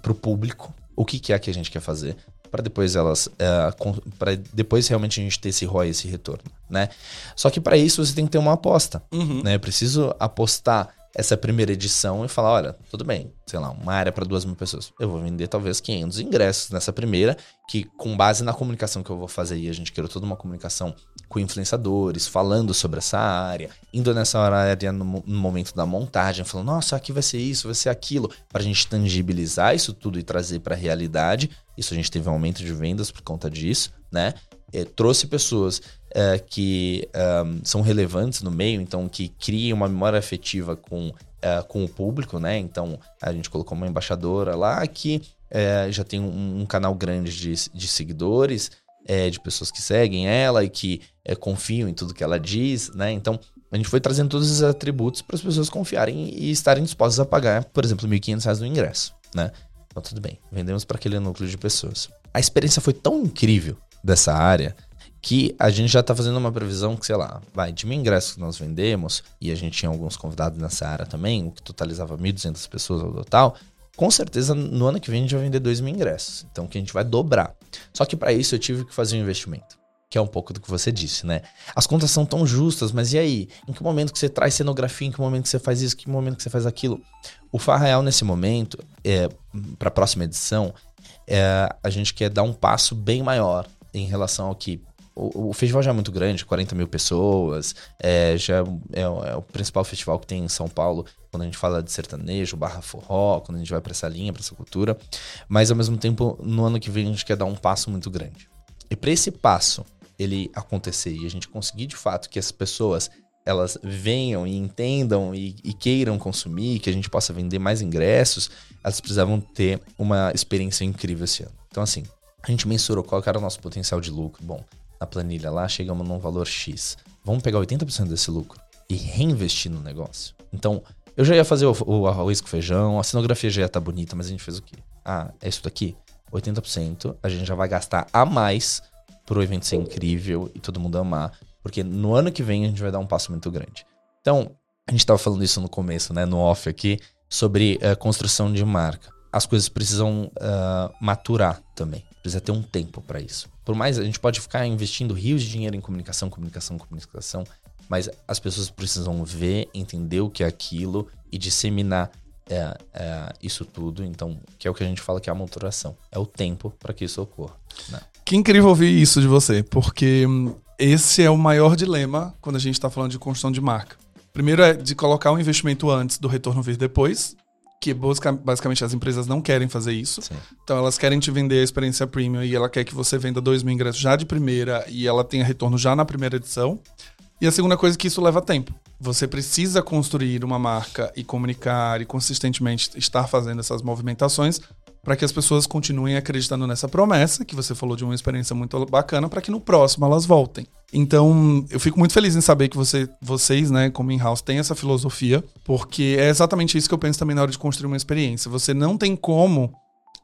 para o público o que, que é que a gente quer fazer para depois elas é, para depois realmente a gente ter esse ROI, esse retorno, né? Só que para isso você tem que ter uma aposta, uhum. né? Preciso apostar essa primeira edição e falar, olha, tudo bem, sei lá, uma área para duas mil pessoas. Eu vou vender talvez 500 ingressos nessa primeira, que com base na comunicação que eu vou fazer, e a gente criou toda uma comunicação com influenciadores, falando sobre essa área, indo nessa área no, no momento da montagem, falando, nossa, aqui vai ser isso, vai ser aquilo, para a gente tangibilizar isso tudo e trazer para a realidade. Isso a gente teve um aumento de vendas por conta disso, né? É, trouxe pessoas é, que um, são relevantes no meio, então que criem uma memória afetiva com, é, com o público, né? Então a gente colocou uma embaixadora lá que é, já tem um, um, canal grande de, de seguidores, de pessoas que seguem ela e que confiam em tudo que ela diz, né? Então a gente foi trazendo todos esses atributos para as pessoas confiarem e estarem dispostas a pagar, por exemplo, R$ 1.500 no ingresso, né? Então tudo bem, vendemos para aquele núcleo de pessoas. A experiência foi tão incrível dessa área que a gente já está fazendo uma previsão que, sei lá, vai, de mil ingressos que nós vendemos, e a gente tinha alguns convidados nessa área também, o que totalizava 1.200 pessoas ao total, com certeza no ano que vem a gente vai vender 2 mil ingressos. Então que a gente vai dobrar. Só que para isso eu tive que fazer um investimento. Que é um pouco do que você disse, né? As contas são tão justas, mas e aí? Em que momento que você traz cenografia? Em que momento que você faz isso? Em que momento que você faz aquilo? O Farrael, nesse momento, é, para a próxima edição, é, a gente quer dar um passo bem maior em relação ao que o, festival já é muito grande, 40 mil pessoas, é, já é, é, o principal festival que tem em São Paulo quando a gente fala de sertanejo, barra forró, quando a gente vai para essa linha, para essa cultura. Mas ao mesmo tempo, no ano que vem a gente quer dar um passo muito grande. E para esse passo ele acontecer e a gente conseguir de fato que as pessoas elas venham e entendam e, e, queiram consumir, que a gente possa vender mais ingressos, elas precisavam ter uma experiência incrível esse ano. Então, assim, a gente mensurou qual era o nosso potencial de lucro. Bom, na planilha lá, chegamos num valor X. Vamos pegar 80% desse lucro e reinvestir no negócio. Então, eu já ia fazer o, o arroz com feijão, a cenografia já ia estar tá bonita, mas a gente fez o quê? Ah, é isso daqui? 80%, a gente já vai gastar a mais pro evento ser incrível e todo mundo amar. Porque no ano que vem a gente vai dar um passo muito grande. Então, a gente estava falando isso no começo, né, no off aqui, sobre uh, construção de marca. As coisas precisam uh, maturar também. Precisa ter um tempo para isso. Por mais a gente pode ficar investindo rios de dinheiro em comunicação, comunicação, comunicação, mas as pessoas precisam ver, entender o que é aquilo e disseminar é, é, isso tudo. Então, que é o que a gente fala que é a maturação. É o tempo para que isso ocorra. Né? Que incrível ouvir isso de você, porque hum, esse é o maior dilema quando a gente está falando de construção de marca. Primeiro é de colocar o investimento antes do retorno vir depois, que basicamente as empresas não querem fazer isso. Sim. Então elas querem te vender a experiência premium e ela quer que você venda dois mil ingressos já de primeira e ela tenha retorno já na primeira edição. E a segunda coisa é que isso leva tempo. Você precisa construir uma marca e comunicar e consistentemente estar fazendo essas movimentações para que as pessoas continuem acreditando nessa promessa, que você falou de uma experiência muito bacana, para que no próximo elas voltem. Então, eu fico muito feliz em saber que você, vocês, né, como in-house, têm essa filosofia, porque é exatamente isso que eu penso também na hora de construir uma experiência. Você não tem como.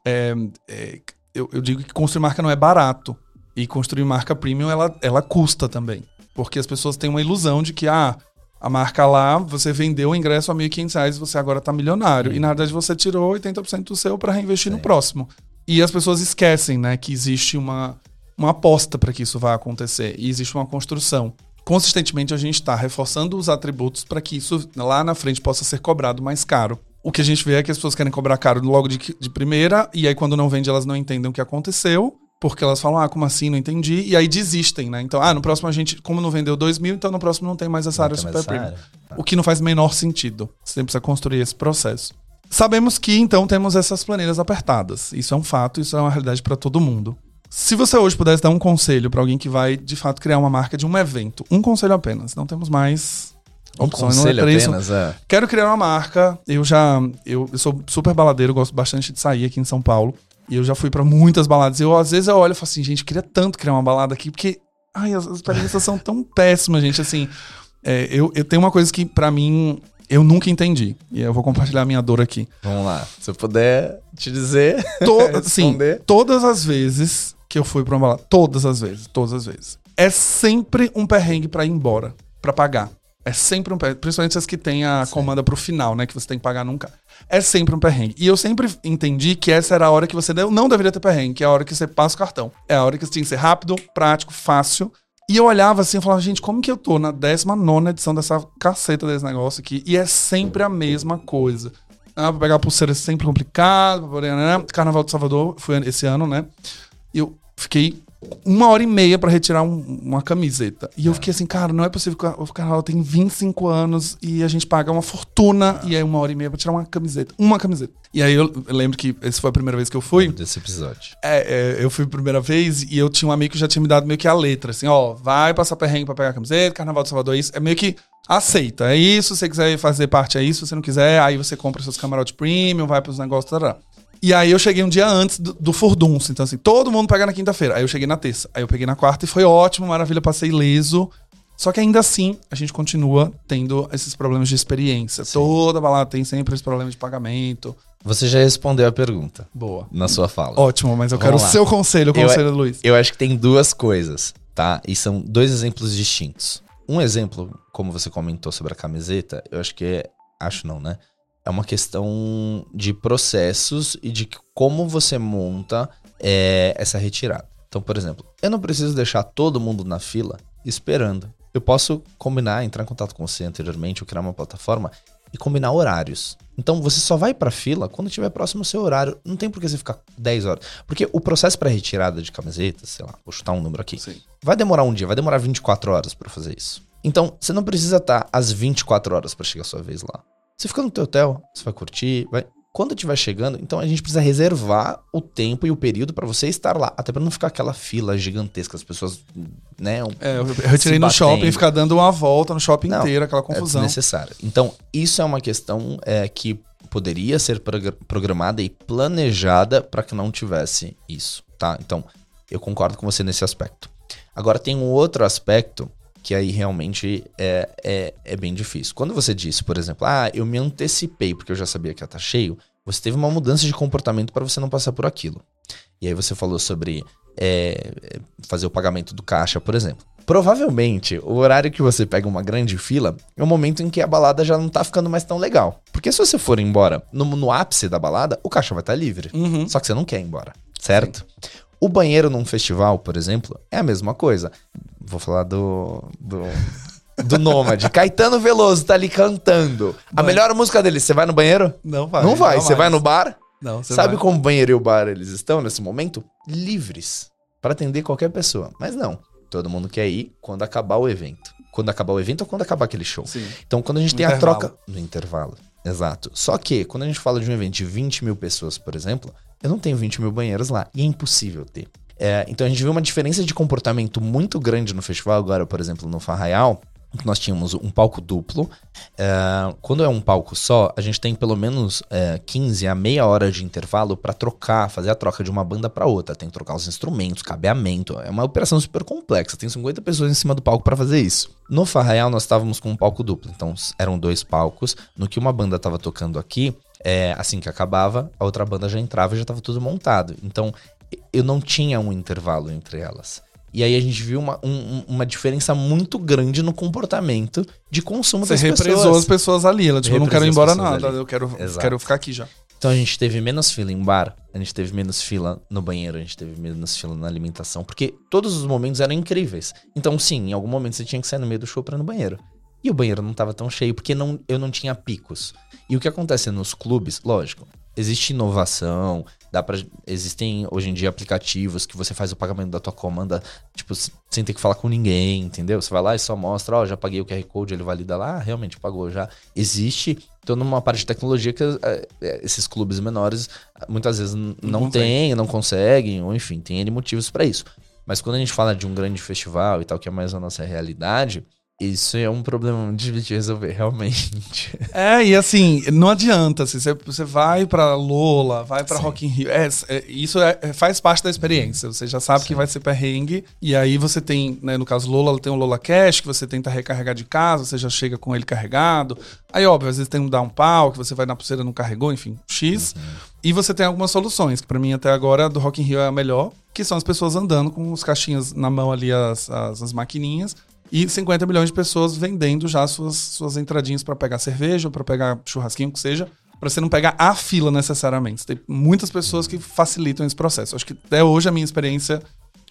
É, é, eu, eu, digo que construir marca não é barato. E construir marca premium, ela, ela custa também. Porque as pessoas têm uma ilusão de que, ah, a marca lá, você vendeu o ingresso a R$ 1.500 e você agora está milionário. E na verdade você tirou 80% do seu para reinvestir Sim. no próximo. E as pessoas esquecem, né, que existe uma, uma aposta para que isso vá acontecer e existe uma construção. Consistentemente a gente está reforçando os atributos para que isso lá na frente possa ser cobrado mais caro. O que a gente vê é que as pessoas querem cobrar caro logo de, de primeira, e aí quando não vende elas não entendem o que aconteceu, porque elas falam, ah, como assim? Não entendi. E aí desistem, né? Então, ah, no próximo a gente, como não vendeu 2 mil, então no próximo não tem mais essa não área super premium. Tá. O que não faz menor sentido. Você precisa construir esse processo. Sabemos que então temos essas planilhas apertadas. Isso é um fato, isso é uma realidade para todo mundo. Se você hoje pudesse dar um conselho pra alguém que vai, de fato, criar uma marca de um evento, um conselho apenas, não temos mais Um opções, não é conselho três, apenas, é. Quero criar uma marca. Eu já. Eu, eu sou super baladeiro, gosto bastante de sair aqui em São Paulo. E eu já fui pra muitas baladas. Eu, às vezes, eu olho e falo assim, gente, queria tanto criar uma balada aqui, porque. Ai, as as experiências são tão péssimas, gente. Assim, é, eu, eu tenho uma coisa que, pra mim, eu nunca entendi. E eu vou compartilhar a minha dor aqui. Vamos lá. Se eu puder te dizer. To- sim, todas as vezes que eu fui pra uma balada, todas as vezes, todas as vezes, é sempre um perrengue pra ir embora, pra pagar. É sempre um perrengue, principalmente as que tem a comanda pro final, né, que você tem que pagar nunca. É sempre um perrengue. E eu sempre entendi que essa era a hora que você deu- não deveria ter perrengue, que é a hora que você passa o cartão. É a hora que você tinha que ser rápido, prático, fácil. E eu olhava assim e falava, gente, como que eu tô na 19 edição dessa caceta desse negócio aqui? E é sempre a mesma coisa. Ah, pra pegar a pulseira é sempre complicado. né? Carnaval de Salvador foi esse ano, né? E eu fiquei uma hora e meia pra retirar um- uma camiseta. E eu fiquei assim, cara, não é possível que o carnaval tem 25 anos e a gente paga uma fortuna e é uma hora e meia pra tirar uma camiseta. Uma camiseta. E aí eu, lembro que essa foi a primeira vez que eu fui. Desse episódio. É, é, eu fui a primeira vez e eu tinha um amigo que já tinha me dado meio que a letra, assim, ó, vai passar perrengue pra pegar a camiseta, Carnaval de Salvador é isso. É meio que aceita, é isso, se você quiser fazer parte é isso, se você não quiser, aí você compra seus camarotes premium, vai pros negócios, tarará. E aí eu cheguei um dia antes do, do Furdunço, então assim, todo mundo pega na quinta-feira. Aí eu cheguei na terça, aí eu peguei na quarta e foi ótimo, maravilha, passei ileso. Só que ainda assim, a gente continua tendo esses problemas de experiência. Toda balada tem sempre esse problema de pagamento. Você já respondeu a pergunta Boa. na sua fala. Ótimo, mas eu Vamos quero o lá. seu conselho, o Eu- conselho do Luiz. Eu acho que tem duas coisas, tá? E são dois exemplos distintos. Um exemplo, como você comentou sobre a camiseta, eu acho que é. Acho não, né? É uma questão de processos e de como você monta é, essa retirada. Então, por exemplo, eu não preciso deixar todo mundo na fila esperando. Eu posso combinar, entrar em contato com você anteriormente, ou criar uma plataforma e combinar horários. Então você só vai pra fila quando estiver próximo ao seu horário. Não tem por que você ficar 10 horas. Porque o processo para retirada de camisetas, sei lá, vou chutar um número aqui, Sim. vai demorar um dia, vai demorar 24 horas pra fazer isso. Então, você não precisa estar às 24 horas pra chegar a sua vez lá. Você fica no teu hotel, você vai curtir, vai. Quando estiver chegando, então a gente precisa reservar o tempo e o período pra você estar lá, até pra não ficar aquela fila gigantesca, as pessoas, né, um- É, eu retirei no batendo. shopping e ficar dando uma volta no shopping Não, inteiro, aquela é confusão. desnecessário. Então, isso é uma questão é, que poderia ser progra- programada e planejada para que não tivesse isso, tá? Então, eu concordo com você nesse aspecto. Agora, tem um outro aspecto que aí realmente é, é, é bem difícil. Quando você disse, por exemplo, ah, eu me antecipei porque eu já sabia que ia estar cheio, você teve uma mudança de comportamento para você não passar por aquilo. E aí você falou sobre é, fazer o pagamento do caixa, por exemplo. Provavelmente, o horário que você pega uma grande fila é o momento em que a balada já não tá ficando mais tão legal. Porque se você for embora no, no ápice da balada, o caixa vai estar livre. Uhum. Só que você não quer ir embora, certo? O banheiro num festival, por exemplo, é a mesma coisa. Vou falar do. do... Do Nômade. Caetano Veloso tá ali cantando. A melhor música dele, você vai no banheiro? Não vai. não vai. Você mais. vai no bar? Não, você Sabe vai. como o banheiro e o bar eles estão nesse momento? Livres para atender qualquer pessoa. Mas não. Todo mundo quer ir quando acabar o evento. Quando acabar o evento ou quando acabar aquele show. Sim. Então, quando a gente No tem a intervalo. troca. No intervalo. Exato. Só que, quando a gente fala de um evento de 20 mil pessoas, por exemplo, eu não tenho 20 mil banheiros lá. E é impossível ter. É, então, a gente vê uma diferença de comportamento muito grande no festival. Agora, por exemplo, no Farraial, que nós tínhamos um palco duplo. É, quando é um palco só, a gente tem pelo menos é, 15 a meia hora de intervalo para trocar, fazer a troca de uma banda para outra. Tem que trocar os instrumentos, cabeamento. É uma operação super complexa. Tem 50 pessoas em cima do palco para fazer isso. No Farraial, nós estávamos com um palco duplo. Então, eram dois palcos. No que uma banda estava tocando aqui, é, assim que acabava, a outra banda já entrava e já estava tudo montado. Então, eu não tinha um intervalo entre elas. E aí a gente viu uma, um- um- uma diferença muito grande no comportamento de consumo Você das represou pessoas. as pessoas ali. Ela, tipo, eu não quero ir Represou embora nada. ali. Eu quero, Exato. quero ficar aqui já. Então a gente teve menos fila em bar, a gente teve menos fila no banheiro, a gente teve menos fila na alimentação, porque todos os momentos eram incríveis. Então, sim, em algum momento você tinha que sair no meio do show pra ir no banheiro. E o banheiro não tava tão cheio, porque não, eu não tinha picos. E o que acontece nos clubes, lógico, existe inovação, dá para existem hoje em dia aplicativos que você faz o pagamento da tua comanda, tipo, sem ter que falar com ninguém, entendeu? Você vai lá e só mostra, ó, oh, já paguei o QR Code, ele valida lá, ah, realmente pagou já. Existe toda uma parte de tecnologia que é, esses clubes menores muitas vezes não, não têm, não conseguem, ou enfim, tem N motivos para isso. Mas quando a gente fala de um grande festival e tal, que é mais a nossa realidade, isso é um problema muito difícil de resolver, realmente. É, e assim, não adianta. Assim, você, você vai pra Lola, vai pra Sim. Rock in Rio. É, é, isso é, é, faz parte da experiência. Você já sabe Sim. que vai ser perrengue. E aí você tem, né, no caso Lola, tem o Lola Cash, que você tenta recarregar de casa, você já chega com ele carregado. Aí, óbvio, às vezes tem um down pau, que você vai na pulseira não carregou, enfim, X. Uhum. E você tem algumas soluções, que para mim até agora do Rock in Rio é a melhor, que são as pessoas andando com os caixinhas na mão ali, as, as, as maquininhas e 50 milhões de pessoas vendendo já suas, suas entradinhas para pegar cerveja, para pegar churrasquinho, que seja, para você não pegar a fila necessariamente. Tem muitas pessoas que facilitam esse processo. Acho que até hoje a minha experiência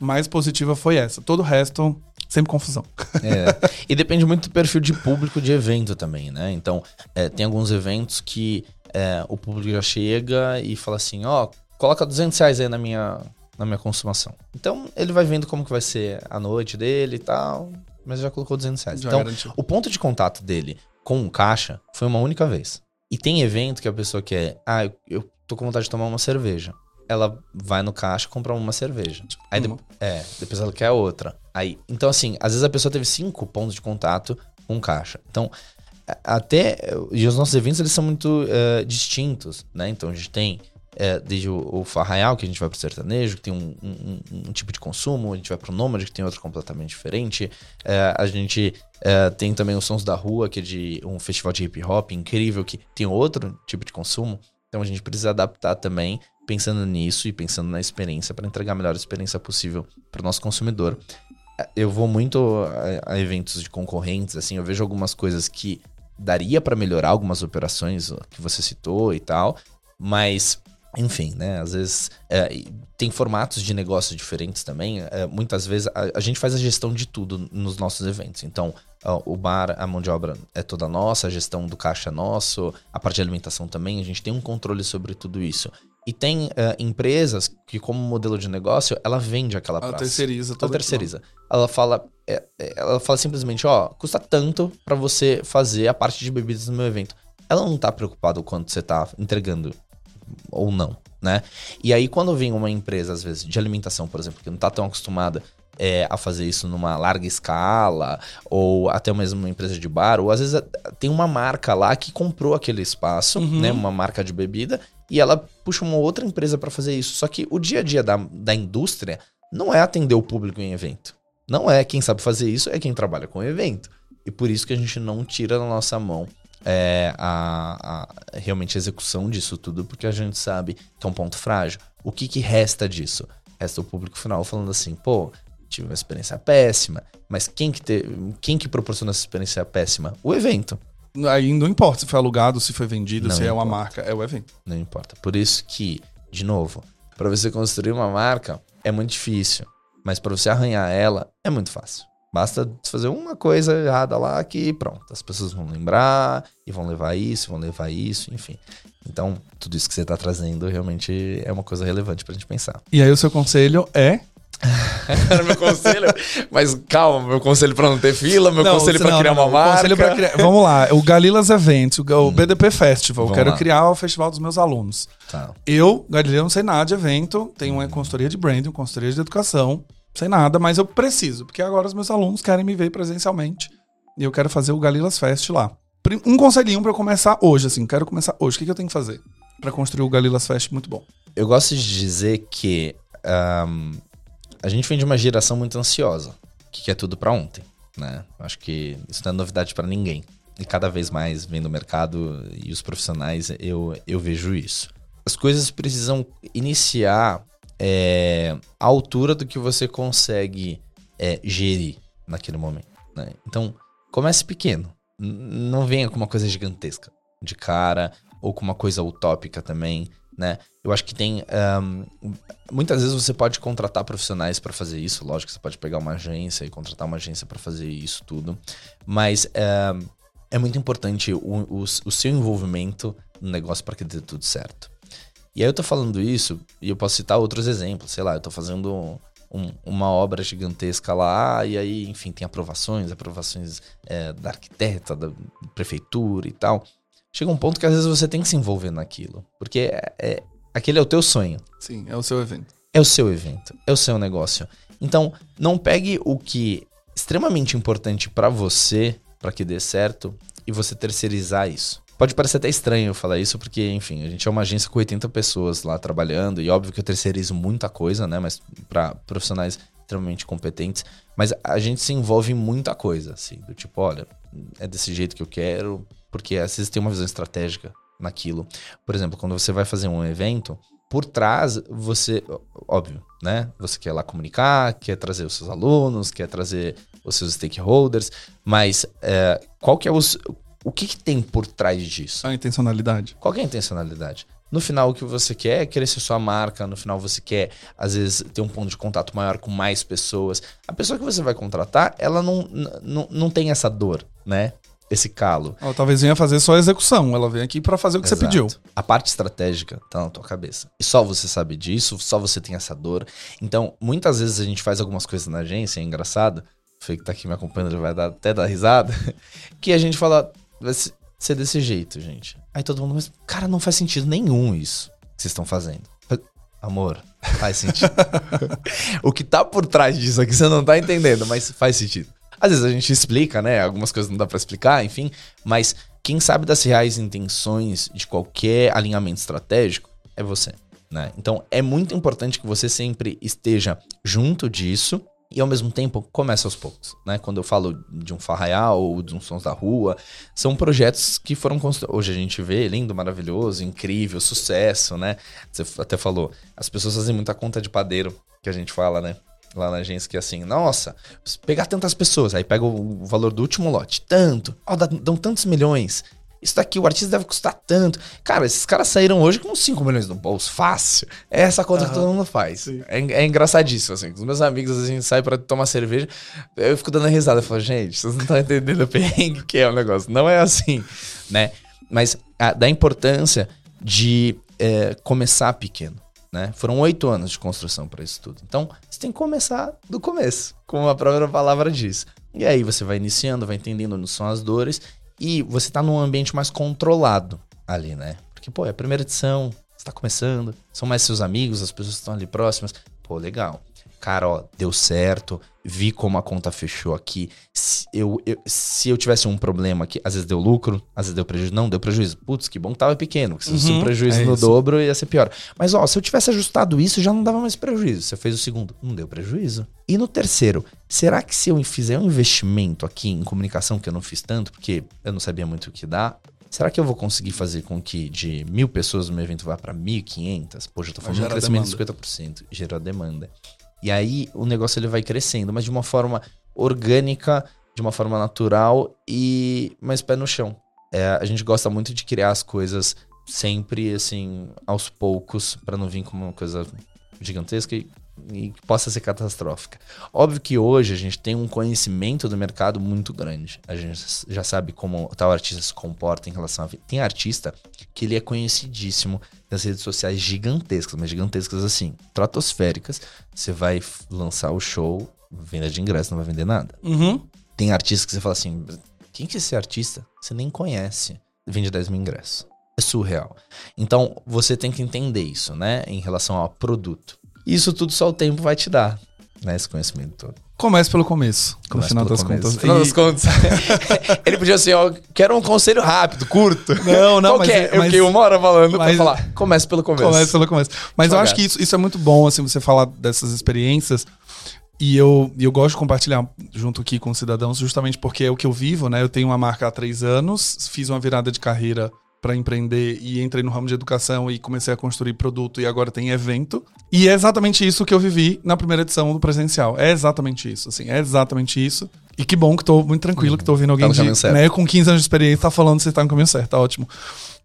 mais positiva foi essa. Todo o resto, sempre confusão. É. E depende muito do perfil de público de evento também, né? Então, é, tem alguns eventos que é, o público já chega e fala assim, ó, oh, coloca 200 reais aí na minha, na minha consumação. Então, ele vai vendo como que vai ser a noite dele e tal mas já colocou 200 reais. Já então, garantiu. o ponto de contato dele com o caixa foi uma única vez. E tem evento que a pessoa quer, ah, eu, eu tô com vontade de tomar uma cerveja. Ela vai no caixa e compra uma cerveja. Aí de, é, depois ela quer outra. Aí, então assim, às vezes a pessoa teve cinco pontos de contato com o caixa. Então, até e os nossos eventos eles são muito uh, distintos, né? Então a gente tem é, desde o, o Farraial, que a gente vai pro sertanejo, que tem um, um, um, tipo de consumo, a gente vai pro Nômade, que tem outro completamente diferente. É, a gente é, tem também os Sons da Rua, que é de um festival de hip hop incrível, que tem outro tipo de consumo. Então a gente precisa adaptar também, pensando nisso e pensando na experiência, para entregar a melhor experiência possível para o nosso consumidor. É, eu vou muito a, a eventos de concorrentes, assim, eu vejo algumas coisas que daria para melhorar algumas operações que você citou e tal, mas enfim, né? Às vezes é, tem formatos de negócio diferentes também. É, muitas vezes a, a, gente faz a gestão de tudo nos nossos eventos. Então, ó, o bar, a mão de obra é toda nossa, a gestão do caixa é nosso, a parte de alimentação também. A gente tem um controle sobre tudo isso. E tem uh, empresas que, como modelo de negócio, ela vende aquela ela praça. terceiriza Ela terceiriza. Ela fala, é, é, ela fala simplesmente, ó, custa tanto para você fazer a parte de bebidas no meu evento. Ela não tá preocupada o quanto você tá entregando ou não, né? E aí, quando vem uma empresa, às vezes, de alimentação, por exemplo, que não está tão acostumada é, a fazer isso numa larga escala, ou até mesmo uma empresa de bar, ou às vezes tem uma marca lá que comprou aquele espaço, uhum. né? Uma marca de bebida, e ela puxa uma outra empresa para fazer isso. Só que o dia a dia da, da indústria não é atender o público em evento. Não é quem sabe fazer isso, é quem trabalha com evento. E por isso que a gente não tira da nossa mão é, a, a, realmente a execução disso tudo, porque a gente sabe que é um ponto frágil. O que, que resta disso? Resta o público final falando assim, pô, tive uma experiência péssima, mas quem que, te, quem que proporciona essa experiência péssima? O evento. Aí não importa se foi alugado, se foi vendido, não se importa. é uma marca, é o evento. Não importa. Por isso que, de novo, para você construir uma marca é muito difícil, mas para você arranhar ela é muito fácil. Basta fazer uma coisa errada lá que pronto, as pessoas vão lembrar e vão levar isso, vão levar isso, enfim. Então, tudo isso que você está trazendo realmente é uma coisa relevante para a gente pensar. E aí o seu conselho é Era meu conselho. Mas calma, meu conselho para não ter fila, meu não, conselho para criar não, uma marca. Criar, vamos lá, o Galilas Events, o, hum. BDP Festival. Vamos quero lá. criar o festival dos meus alunos. Tá. Eu, Galileu, não sei nada de evento, tenho uma consultoria de branding, uma consultoria de educação sem nada, mas eu preciso, porque agora os meus alunos querem me ver presencialmente e eu quero fazer o Galilas Fest lá. Um conselhinho para começar hoje, assim, quero começar hoje. O que, que eu tenho que fazer para construir o Galilas Fest muito bom? Eu gosto de dizer que um, a gente vem de uma geração muito ansiosa, que quer tudo para ontem, né? Acho que isso não é novidade para ninguém. E cada vez mais, vendo o mercado e os profissionais, eu, eu vejo isso. As coisas precisam iniciar é, a altura do que você consegue é, gerir naquele momento. Né? Então, comece pequeno. Não venha com uma coisa gigantesca de cara ou com uma coisa utópica também, né? Eu acho que tem um, muitas vezes você pode contratar profissionais para fazer isso. Lógico, você pode pegar uma agência e contratar uma agência para fazer isso tudo, mas um, é muito importante o, o, o seu envolvimento no negócio para que dê tudo certo. E aí eu tô falando isso, e eu posso citar outros exemplos, sei lá, eu tô fazendo um, uma obra gigantesca lá, e aí, enfim, tem aprovações, aprovações é, da arquiteta, da prefeitura e tal. Chega um ponto que às vezes você tem que se envolver naquilo, porque é, é, aquele é o teu sonho. Sim, é o seu evento. É o seu evento, é o seu negócio. Então, não pegue o que é extremamente importante para você, para que dê certo, e você terceirizar isso. Pode parecer até estranho falar isso, porque, enfim, a gente é uma agência com 80 pessoas lá trabalhando, e óbvio que eu terceirizo muita coisa, né? Mas para profissionais extremamente competentes. Mas a gente se envolve em muita coisa, assim, do tipo, olha, é desse jeito que eu quero, porque às vezes tem uma visão estratégica naquilo. Por exemplo, quando você vai fazer um evento, por trás você, óbvio, né? Você quer lá comunicar, quer trazer os seus alunos, quer trazer os seus stakeholders, mas é, qual que é os, o que, que tem por trás disso? A intencionalidade. Qual é a intencionalidade? No final, o que você quer é crescer sua marca. No final, você quer, às vezes, ter um ponto de contato maior com mais pessoas. A pessoa que você vai contratar, ela não, não, não tem essa dor, né? Esse calo. Ela talvez venha fazer só a execução. Ela vem aqui para fazer o que Exato. você pediu. A parte estratégica tá na tua cabeça. E só você sabe disso, só você tem essa dor. Então, muitas vezes a gente faz algumas coisas na agência, é engraçado. O Fê que tá aqui me acompanhando já vai dar, até dar risada. Que a gente fala, vai ser desse jeito, gente. Aí todo mundo, mas, cara, não faz sentido nenhum isso que vocês estão fazendo. Amor, faz sentido. o que tá por trás disso aqui você não tá entendendo, mas faz sentido. Às vezes a gente explica, né? Algumas coisas não dá para explicar, enfim, mas quem sabe das reais intenções de qualquer alinhamento estratégico é você, né? Então é muito importante que você sempre esteja junto disso e ao mesmo tempo começa aos poucos, né? Quando eu falo de um Farraial ou de um Sons da Rua, são projetos que foram construídos. Hoje a gente vê lindo, maravilhoso, incrível, sucesso, né? Você até falou, as pessoas fazem muita conta de padeiro, que a gente fala, né? Lá na agência, que é assim, nossa, pegar tantas pessoas, aí pega o valor do último lote, tanto, ó, dão tantos milhões, isso daqui, o artista deve custar tanto. Cara, esses caras saíram hoje com 5 milhões no bolso, fácil. É essa conta uhum. que todo mundo faz. É, é, engraçadíssimo, assim. Com os meus amigos, a gente sai pra tomar cerveja, eu fico dando risada. Eu falo, gente, vocês não estão entendendo o perrengue que é o negócio. Não é assim, né? Mas a, da importância de é, começar pequeno. Né? Foram oito anos de construção para isso tudo. Então, você tem que começar do começo, como a própria palavra diz. E aí você vai iniciando, vai entendendo onde são as dores e você tá num ambiente mais controlado ali, né? Porque, pô, é a primeira edição, você tá começando, são mais seus amigos, as pessoas que estão ali próximas. Pô, legal. Cara, ó, deu certo, vi como a conta fechou aqui. Se eu, eu, se eu tivesse um problema aqui, às vezes deu lucro, às vezes deu prejuízo. Não, deu prejuízo. Putz, que bom que tava pequeno. Se fosse uhum, um prejuízo é no isso. dobro, ia ser pior. Mas, ó, se eu tivesse ajustado isso, já não dava mais prejuízo. Você fez o segundo, não deu prejuízo. E no terceiro, será que se eu fizer um investimento aqui em comunicação, que eu não fiz tanto, porque eu não sabia muito o que dá, Será que eu vou conseguir fazer com que de mil pessoas no meu evento vá para 1.500? Poxa, eu tô falando de um crescimento de 50%. Gerar demanda. E aí o negócio ele vai crescendo, mas de uma forma orgânica, de uma forma natural e mais pé no chão. É, a gente gosta muito de criar as coisas sempre assim aos poucos para não vir como uma coisa gigantesca e e que possa ser catastrófica. Óbvio que hoje a gente tem um conhecimento do mercado muito grande. A gente já sabe como tal artista se comporta em relação a. Tem artista que ele é conhecidíssimo nas redes sociais gigantescas, mas gigantescas assim, stratosféricas. Você vai lançar o show, venda de ingresso, não vai vender nada. Uhum. Tem artista que você fala assim: quem que é esse artista? Você nem conhece. Vende 10 mil ingressos. É surreal. Então, você tem que entender isso, né? Em relação ao produto. Isso tudo só o tempo vai te dar, né? Esse conhecimento todo. Comece pelo começo. Comece no final das começo. contas. No final das contas. Ele podia assim, ó, quero um conselho rápido, curto. Não, não, Qual mas, é? Eu fiquei uma hora falando mas, pra falar. Comece pelo começo. Comece pelo começo. Mas Devagar. eu acho que isso, isso é muito bom, assim, você falar dessas experiências. E eu, eu gosto de compartilhar junto aqui com os cidadãos, justamente porque é o que eu vivo, né? Eu tenho uma marca há três anos, fiz uma virada de carreira para empreender e entrei no ramo de educação e comecei a construir produto e agora tem evento. E é exatamente isso que eu vivi na primeira edição do presencial. É exatamente isso, assim, é exatamente isso. E que bom que tô muito tranquilo uhum. que tô ouvindo alguém tá de, né, com 15 anos de experiência tá falando se você tá no caminho certo, tá ótimo.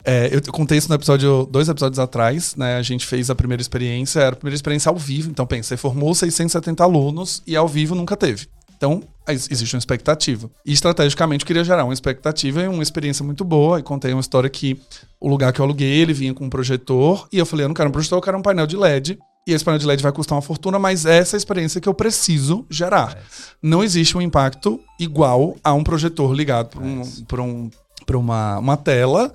É, eu contei isso no episódio, dois episódios atrás, né? A gente fez a primeira experiência, era a primeira experiência ao vivo. Então, pensa, você formou 670 alunos e ao vivo nunca teve. Então, existe uma expectativa. E estrategicamente eu queria gerar uma expectativa e uma experiência muito boa. E contei uma história que o lugar que eu aluguei, ele vinha com um projetor, e eu falei, eu não quero um projetor, eu quero um painel de LED. E esse painel de LED vai custar uma fortuna, mas essa é a experiência que eu preciso gerar. Não existe um impacto igual a um projetor ligado para um, pra um, pra uma, uma tela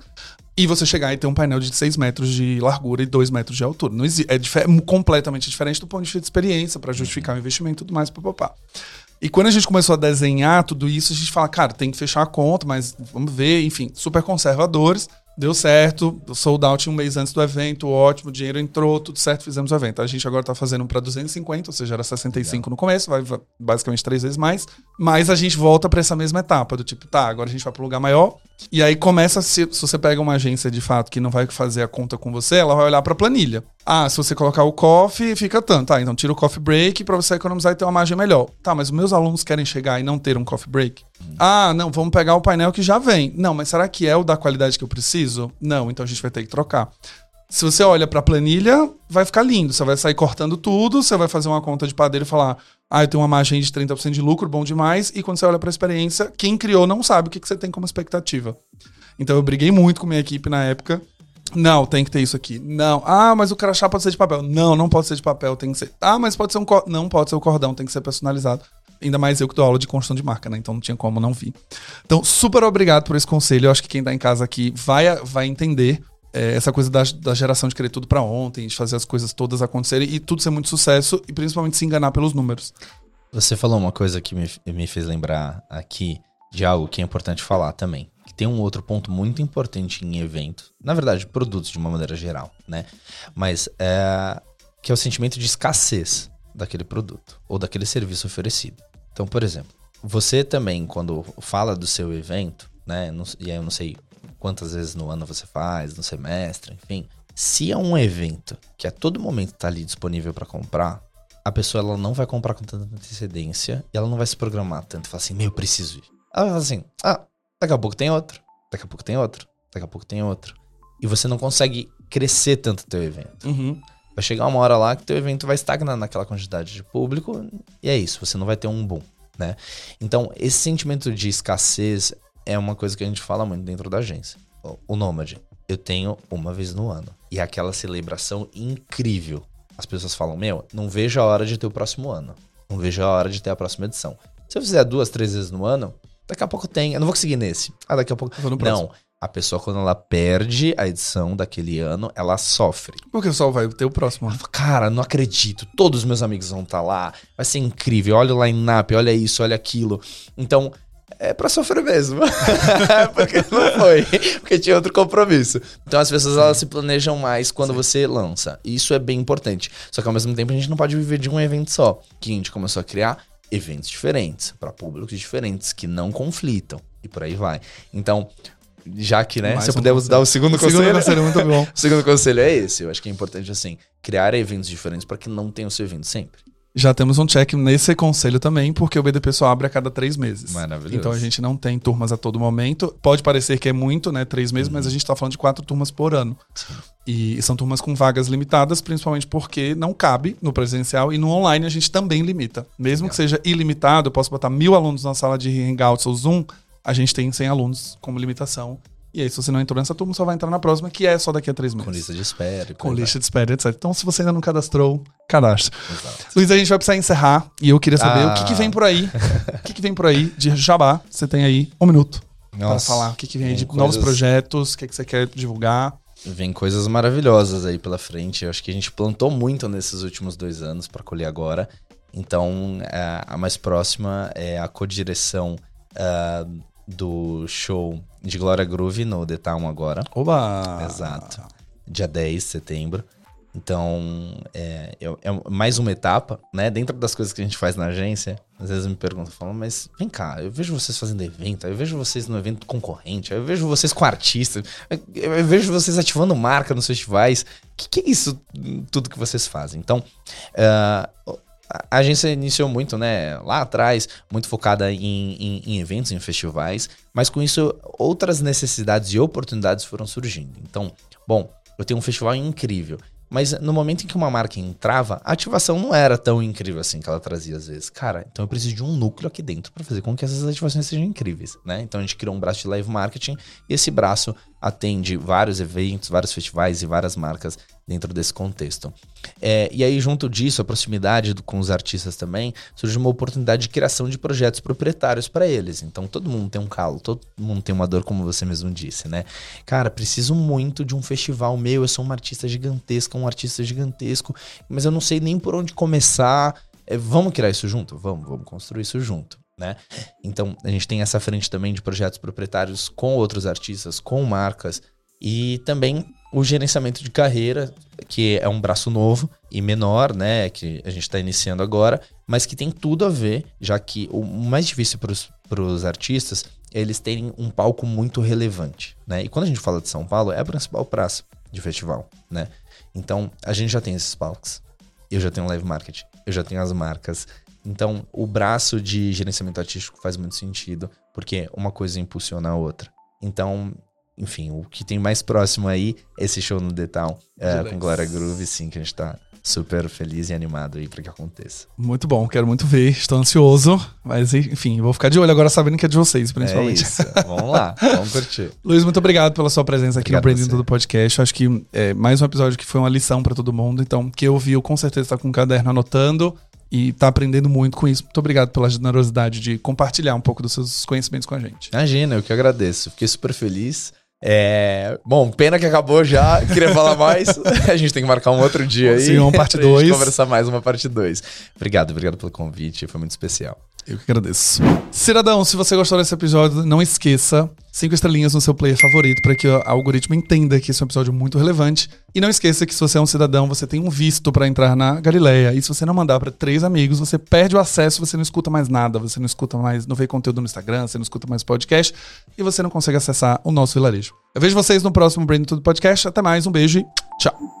e você chegar e ter um painel de 6 metros de largura e 2 metros de altura. Não existe, é, difer completamente diferente do ponto de vista de experiência, para justificar o investimento e tudo mais, papapá. E quando a gente começou a desenhar tudo isso, a gente fala, cara, tem que fechar a conta, mas vamos ver, enfim, super conservadores. Deu certo, sold out um mês antes do evento, ótimo, dinheiro entrou, tudo certo, fizemos o evento. A gente agora tá fazendo para 250, ou seja, era 65 no começo, vai basicamente três vezes mais. Mas a gente volta para essa mesma etapa, do tipo, tá, agora a gente vai para um lugar maior. E aí começa, se, se você pega uma agência de fato que não vai fazer a conta com você, ela vai olhar para planilha. Ah, se você colocar o coffee, fica tanto. Tá, então tira o coffee break para você economizar e ter uma margem melhor. Tá, mas os meus alunos querem chegar e não ter um coffee break? Hum. Ah, não, vamos pegar o painel que já vem. Não, mas será que é o da qualidade que eu preciso? Não, então a gente vai ter que trocar. Se você olha para a planilha, vai ficar lindo. Você vai sair cortando tudo, você vai fazer uma conta de padeiro e falar: ah, eu tenho uma margem de 30% de lucro, bom demais. E quando você olha para a experiência, quem criou não sabe o que, você tem como expectativa. Então eu briguei muito com minha equipe na época não, tem que ter isso aqui. Não. Ah, mas o crachá pode ser de papel. Não, não pode ser de papel, tem que ser. Ah, mas pode ser um cordão. Não pode ser o cordão, tem que ser personalizado. Ainda mais eu que dou aula de construção de marca, né? Então não tinha como não vir. Então, super obrigado por esse conselho. Eu acho que quem tá em casa aqui vai, vai entender é, essa coisa da, da, geração de querer tudo para ontem, de fazer as coisas todas acontecerem e tudo ser muito sucesso e principalmente se enganar pelos números. Você falou uma coisa que me, me fez lembrar aqui de algo que é importante falar também que tem um outro ponto muito importante em eventos, na verdade, produtos de uma maneira geral, né? Mas é que é o sentimento de escassez daquele produto ou daquele serviço oferecido. Então, por exemplo, você também, quando fala do seu evento, né? E aí eu não sei quantas vezes no ano você faz, no semestre, enfim. Se é um evento que a todo momento está ali disponível para comprar, a pessoa ela não vai comprar com tanta antecedência e ela não vai se programar tanto. Falar assim, meu, eu preciso ir. Ela vai falar assim, ah, Daqui a pouco tem outro. Daqui a pouco tem outro. Daqui a pouco tem outro. E você não consegue crescer tanto o teu evento. Uhum. Vai chegar uma hora lá que teu evento vai estagnar naquela quantidade de público e é isso, você não vai ter um boom, né? Então, esse sentimento de escassez é uma coisa que a gente fala muito dentro da agência. O Nômade, eu tenho uma vez no ano. E é aquela celebração incrível. As pessoas falam, meu, não vejo a hora de ter o próximo ano. Não vejo a hora de ter a próxima edição. Se eu fizer duas, três vezes no ano, Daqui a pouco tem. Eu não vou conseguir nesse. Ah, daqui a pouco. Não. A pessoa, quando ela perde a edição daquele ano, ela sofre. Porque só vai ter o próximo. Fala, Cara, não acredito. Todos os meus amigos vão estar tá lá. Vai ser incrível. Olha o line-up, olha isso, olha aquilo. Então, é pra sofrer mesmo. Porque não foi. Porque tinha outro compromisso. Então as pessoas elas se planejam mais quando Sim. você lança. E isso é bem importante. Só que ao mesmo tempo a gente não pode viver de um evento só. Que a gente começou a criar eventos diferentes, para públicos diferentes, que não conflitam, e por aí vai. Então, já que, né, Mais se eu puder dar o segundo o conselho. Segundo conselho muito bom. o segundo conselho é esse. Eu acho que é importante, assim, criar eventos diferentes para que não tenha o seu evento sempre. Já temos um check nesse conselho também, porque o BDP só abre a cada três meses. Maravilhoso. Então a gente não tem turmas a todo momento. Pode parecer que é muito, né? Três meses, uhum. mas a gente está falando de quatro turmas por ano. E são turmas com vagas limitadas, principalmente porque não cabe no presencial e no online a gente também limita. Mesmo Legal. que seja ilimitado, eu posso botar mil alunos na sala de Hangouts ou Zoom, a gente tem 100 alunos como limitação. E aí, se você não entrou nessa turma, só vai entrar na próxima, que é só daqui a três meses. Com lista de espera. Com lista de espera, etc. Então, se você ainda não cadastrou, cadastre. Exato. Luiz, a gente vai precisar encerrar. E eu queria saber ah. o que, que, vem por aí. o que, que vem por aí de jabá? Você tem aí um minuto para falar. O que, que vem aí de coisas... novos projetos, o que, que você quer divulgar. Vem coisas maravilhosas aí pela frente. Eu acho que a gente plantou muito nesses últimos dois anos para colher agora. Então, é, a mais próxima é a codireção uh, do show de Glória Groove no The Town agora. Oba! Exato. Dia 10 de setembro. Então, é, é, é, mais uma etapa, né? Dentro das coisas que a gente faz na agência, às vezes me perguntam, falam, mas vem cá, eu vejo vocês fazendo evento, eu vejo vocês no evento concorrente, eu vejo vocês com artistas, eu vejo vocês ativando marca nos festivais. O que, que, é isso, tudo que vocês fazem? Então, uh, a agência iniciou muito, né, lá atrás, muito focada em, em, em, eventos, em festivais, mas com isso outras necessidades e oportunidades foram surgindo. Então, bom, eu tenho um festival incrível, mas no momento em que uma marca entrava, a ativação não era tão incrível assim que ela trazia às vezes. Cara, então eu preciso de um núcleo aqui dentro para fazer com que essas ativações sejam incríveis, né? Então a gente criou um braço de live marketing e esse braço atende vários eventos, vários festivais e várias marcas dentro desse contexto. É, e aí, junto disso, a proximidade do, com os artistas também, surge uma oportunidade de criação de projetos proprietários para eles. Então, todo mundo tem um calo, todo mundo tem uma dor, como você mesmo disse, né? Cara, preciso muito de um festival meu, eu sou uma artista gigantesca, um artista gigantesco, mas eu não sei nem por onde começar. É, vamos criar isso junto? Vamos, vamos construir isso junto. Né? Então, a gente tem essa frente também de projetos proprietários com outros artistas, com marcas e também o gerenciamento de carreira, que é um braço novo e menor, né, que a gente está iniciando agora, mas que tem tudo a ver, já que o mais difícil para os artistas eles terem um palco muito relevante, né? E quando a gente fala de São Paulo, é a principal praça de festival, né? Então, a gente já tem esses palcos. Eu já tenho live marketing, eu já tenho as marcas. Então, o braço de gerenciamento artístico faz muito sentido, porque uma coisa impulsiona a outra. Então, enfim, o que tem mais próximo aí, esse show no Detal é, com Glória Groove, sim, que a gente tá super feliz e animado aí para que aconteça. Muito bom, quero muito ver, estou ansioso, mas enfim, vou ficar de olho agora sabendo que é de vocês, principalmente. É isso. vamos lá, vamos curtir. Luiz, muito obrigado pela sua presença aqui obrigado no Branding do Podcast. Acho que é mais um episódio que foi uma lição para todo mundo, então que eu vi, eu com certeza está com um caderno anotando e tá aprendendo muito com isso. Muito obrigado pela generosidade de compartilhar um pouco dos seus conhecimentos com a gente. Imagina, eu que agradeço. Fiquei super feliz. É... Bom, pena que acabou já. Queria falar mais. a gente tem que marcar um outro dia aí. Sim, uma parte 2. conversar mais uma parte 2. Obrigado, obrigado pelo convite. Foi muito especial. Eu que agradeço. Cidadão, se você gostou desse episódio, não esqueça cinco estrelinhas no seu player favorito para que o algoritmo entenda que esse é um episódio muito relevante. E não esqueça que se você é um cidadão, você tem um visto para entrar na Galileia. E se você não mandar para três amigos, você perde o acesso, você não escuta mais nada, você não escuta mais, não vê conteúdo no Instagram, você não escuta mais podcast e você não consegue acessar o nosso vilarejo. Eu vejo vocês no próximo Brain Tudo Podcast. Até mais, um beijo e tchau.